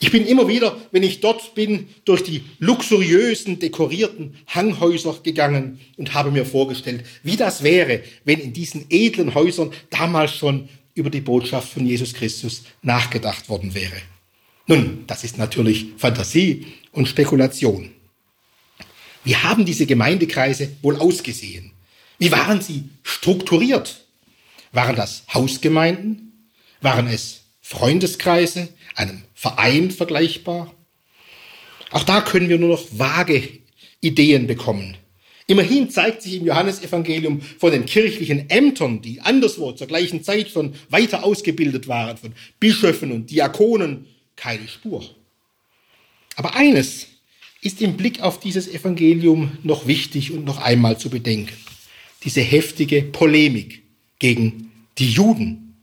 A: Ich bin immer wieder, wenn ich dort bin, durch die luxuriösen, dekorierten Hanghäuser gegangen und habe mir vorgestellt, wie das wäre, wenn in diesen edlen Häusern damals schon über die Botschaft von Jesus Christus nachgedacht worden wäre. Nun, das ist natürlich Fantasie und Spekulation. Wie haben diese Gemeindekreise wohl ausgesehen? Wie waren sie strukturiert? Waren das Hausgemeinden? Waren es Freundeskreise, einem Verein vergleichbar? Auch da können wir nur noch vage Ideen bekommen. Immerhin zeigt sich im Johannesevangelium von den kirchlichen Ämtern, die anderswo zur gleichen Zeit schon weiter ausgebildet waren, von Bischöfen und Diakonen, keine Spur. Aber eines ist im Blick auf dieses Evangelium noch wichtig und noch einmal zu bedenken. Diese heftige Polemik gegen die Juden.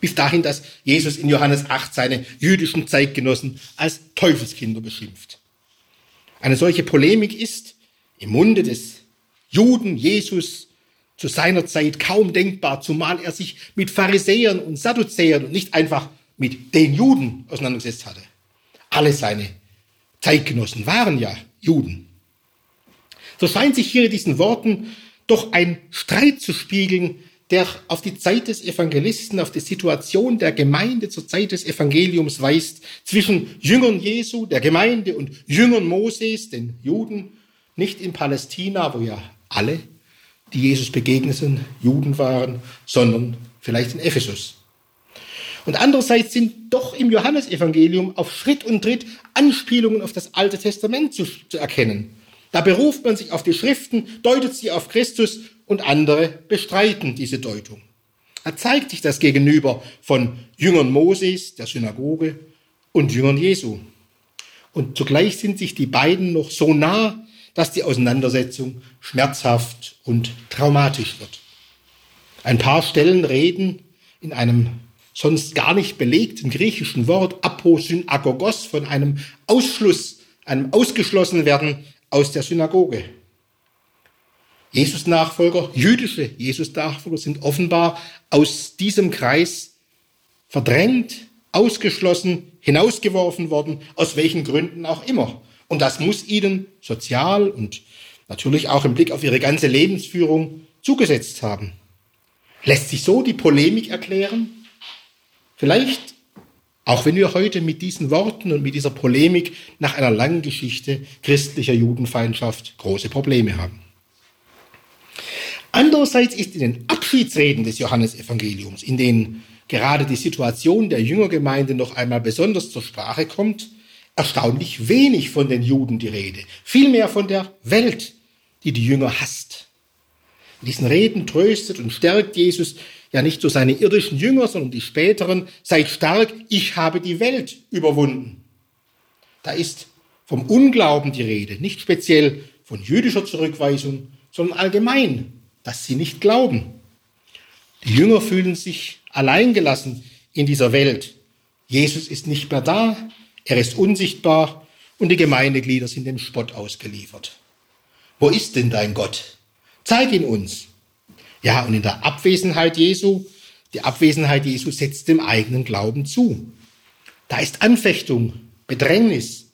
A: Bis dahin, dass Jesus in Johannes 8 seine jüdischen Zeitgenossen als Teufelskinder beschimpft. Eine solche Polemik ist im Munde des Juden Jesus zu seiner Zeit kaum denkbar, zumal er sich mit Pharisäern und Sadduzäern und nicht einfach mit den Juden auseinandergesetzt hatte. Alle seine Zeitgenossen waren ja Juden. So scheint sich hier in diesen Worten doch ein Streit zu spiegeln, der auf die Zeit des Evangelisten, auf die Situation der Gemeinde zur Zeit des Evangeliums weist, zwischen Jüngern Jesu, der Gemeinde und Jüngern Moses, den Juden, nicht in Palästina, wo ja alle, die Jesus begegneten, Juden waren, sondern vielleicht in Ephesus. Und andererseits sind doch im Johannesevangelium auf Schritt und Tritt Anspielungen auf das Alte Testament zu, zu erkennen. Da beruft man sich auf die Schriften, deutet sie auf Christus und andere bestreiten diese Deutung. Da zeigt sich das Gegenüber von Jüngern Moses, der Synagoge, und Jüngern Jesu. Und zugleich sind sich die beiden noch so nah, dass die Auseinandersetzung schmerzhaft und traumatisch wird. Ein paar Stellen reden in einem sonst gar nicht belegten griechischen Wort aposynagogos von einem Ausschluss, einem Ausgeschlossenwerden aus der Synagoge. Jesus-Nachfolger, jüdische Jesus-Nachfolger sind offenbar aus diesem Kreis verdrängt, ausgeschlossen, hinausgeworfen worden, aus welchen Gründen auch immer. Und das muss ihnen sozial und natürlich auch im Blick auf ihre ganze Lebensführung zugesetzt haben. Lässt sich so die Polemik erklären? Vielleicht, auch wenn wir heute mit diesen Worten und mit dieser Polemik nach einer langen Geschichte christlicher Judenfeindschaft große Probleme haben. Andererseits ist in den Abschiedsreden des Johannesevangeliums, in denen gerade die Situation der Jüngergemeinde noch einmal besonders zur Sprache kommt, erstaunlich wenig von den Juden die Rede, vielmehr von der Welt, die die Jünger hasst. In diesen Reden tröstet und stärkt Jesus ja nicht so seine irdischen Jünger, sondern die späteren, seid stark, ich habe die Welt überwunden. Da ist vom Unglauben die Rede, nicht speziell von jüdischer Zurückweisung, sondern allgemein, dass sie nicht glauben. Die Jünger fühlen sich alleingelassen in dieser Welt. Jesus ist nicht mehr da, er ist unsichtbar und die Gemeindeglieder sind dem Spott ausgeliefert. Wo ist denn dein Gott? Zeig ihn uns. Ja, und in der Abwesenheit Jesu, die Abwesenheit Jesu setzt dem eigenen Glauben zu. Da ist Anfechtung, Bedrängnis.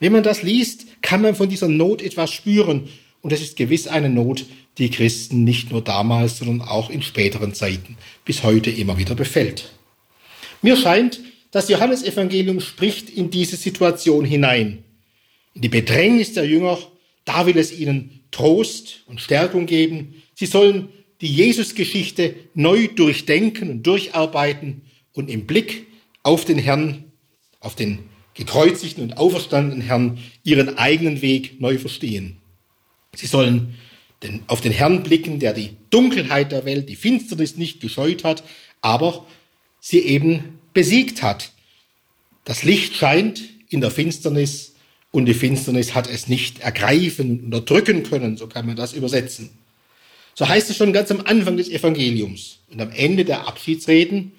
A: Wenn man das liest, kann man von dieser Not etwas spüren. Und es ist gewiss eine Not, die Christen nicht nur damals, sondern auch in späteren Zeiten bis heute immer wieder befällt. Mir scheint, das Johannesevangelium spricht in diese Situation hinein. In die Bedrängnis der Jünger, da will es ihnen Trost und Stärkung geben. Sie sollen die Jesusgeschichte neu durchdenken und durcharbeiten und im Blick auf den Herrn, auf den gekreuzigten und auferstandenen Herrn, ihren eigenen Weg neu verstehen. Sie sollen den, auf den Herrn blicken, der die Dunkelheit der Welt, die Finsternis nicht gescheut hat, aber sie eben besiegt hat. Das Licht scheint in der Finsternis und die Finsternis hat es nicht ergreifen und unterdrücken können, so kann man das übersetzen So heißt es schon ganz am Anfang des Evangeliums. Und am Ende der Abschiedsreden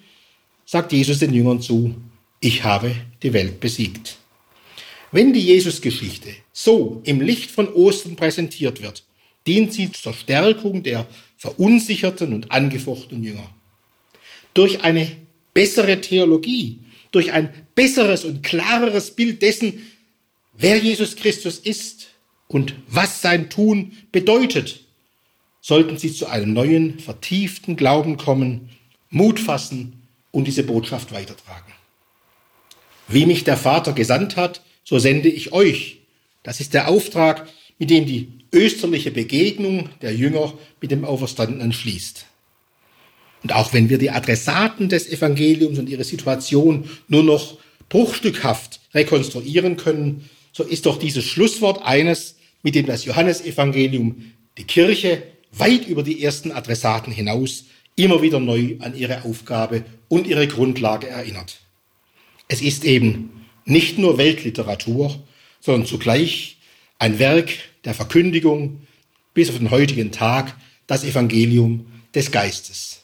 A: sagt Jesus den Jüngern zu, ich habe die Welt besiegt. Wenn die Jesusgeschichte so im Licht von Ostern präsentiert wird, dient sie zur Stärkung der verunsicherten und angefochtenen Jünger. Durch eine bessere Theologie, durch ein besseres und klareres Bild dessen, wer Jesus Christus ist und was sein Tun bedeutet, sollten sie zu einem neuen, vertieften Glauben kommen, Mut fassen und diese Botschaft weitertragen. Wie mich der Vater gesandt hat, so sende ich euch. Das ist der Auftrag, mit dem die österliche Begegnung der Jünger mit dem Auferstandenen schließt. Und auch wenn wir die Adressaten des Evangeliums und ihre Situation nur noch bruchstückhaft rekonstruieren können, so ist doch dieses Schlusswort eines, mit dem das Johannesevangelium die Kirche weit über die ersten Adressaten hinaus immer wieder neu an ihre Aufgabe und ihre Grundlage erinnert. Es ist eben nicht nur Weltliteratur, sondern zugleich ein Werk der Verkündigung bis auf den heutigen Tag, das Evangelium des Geistes.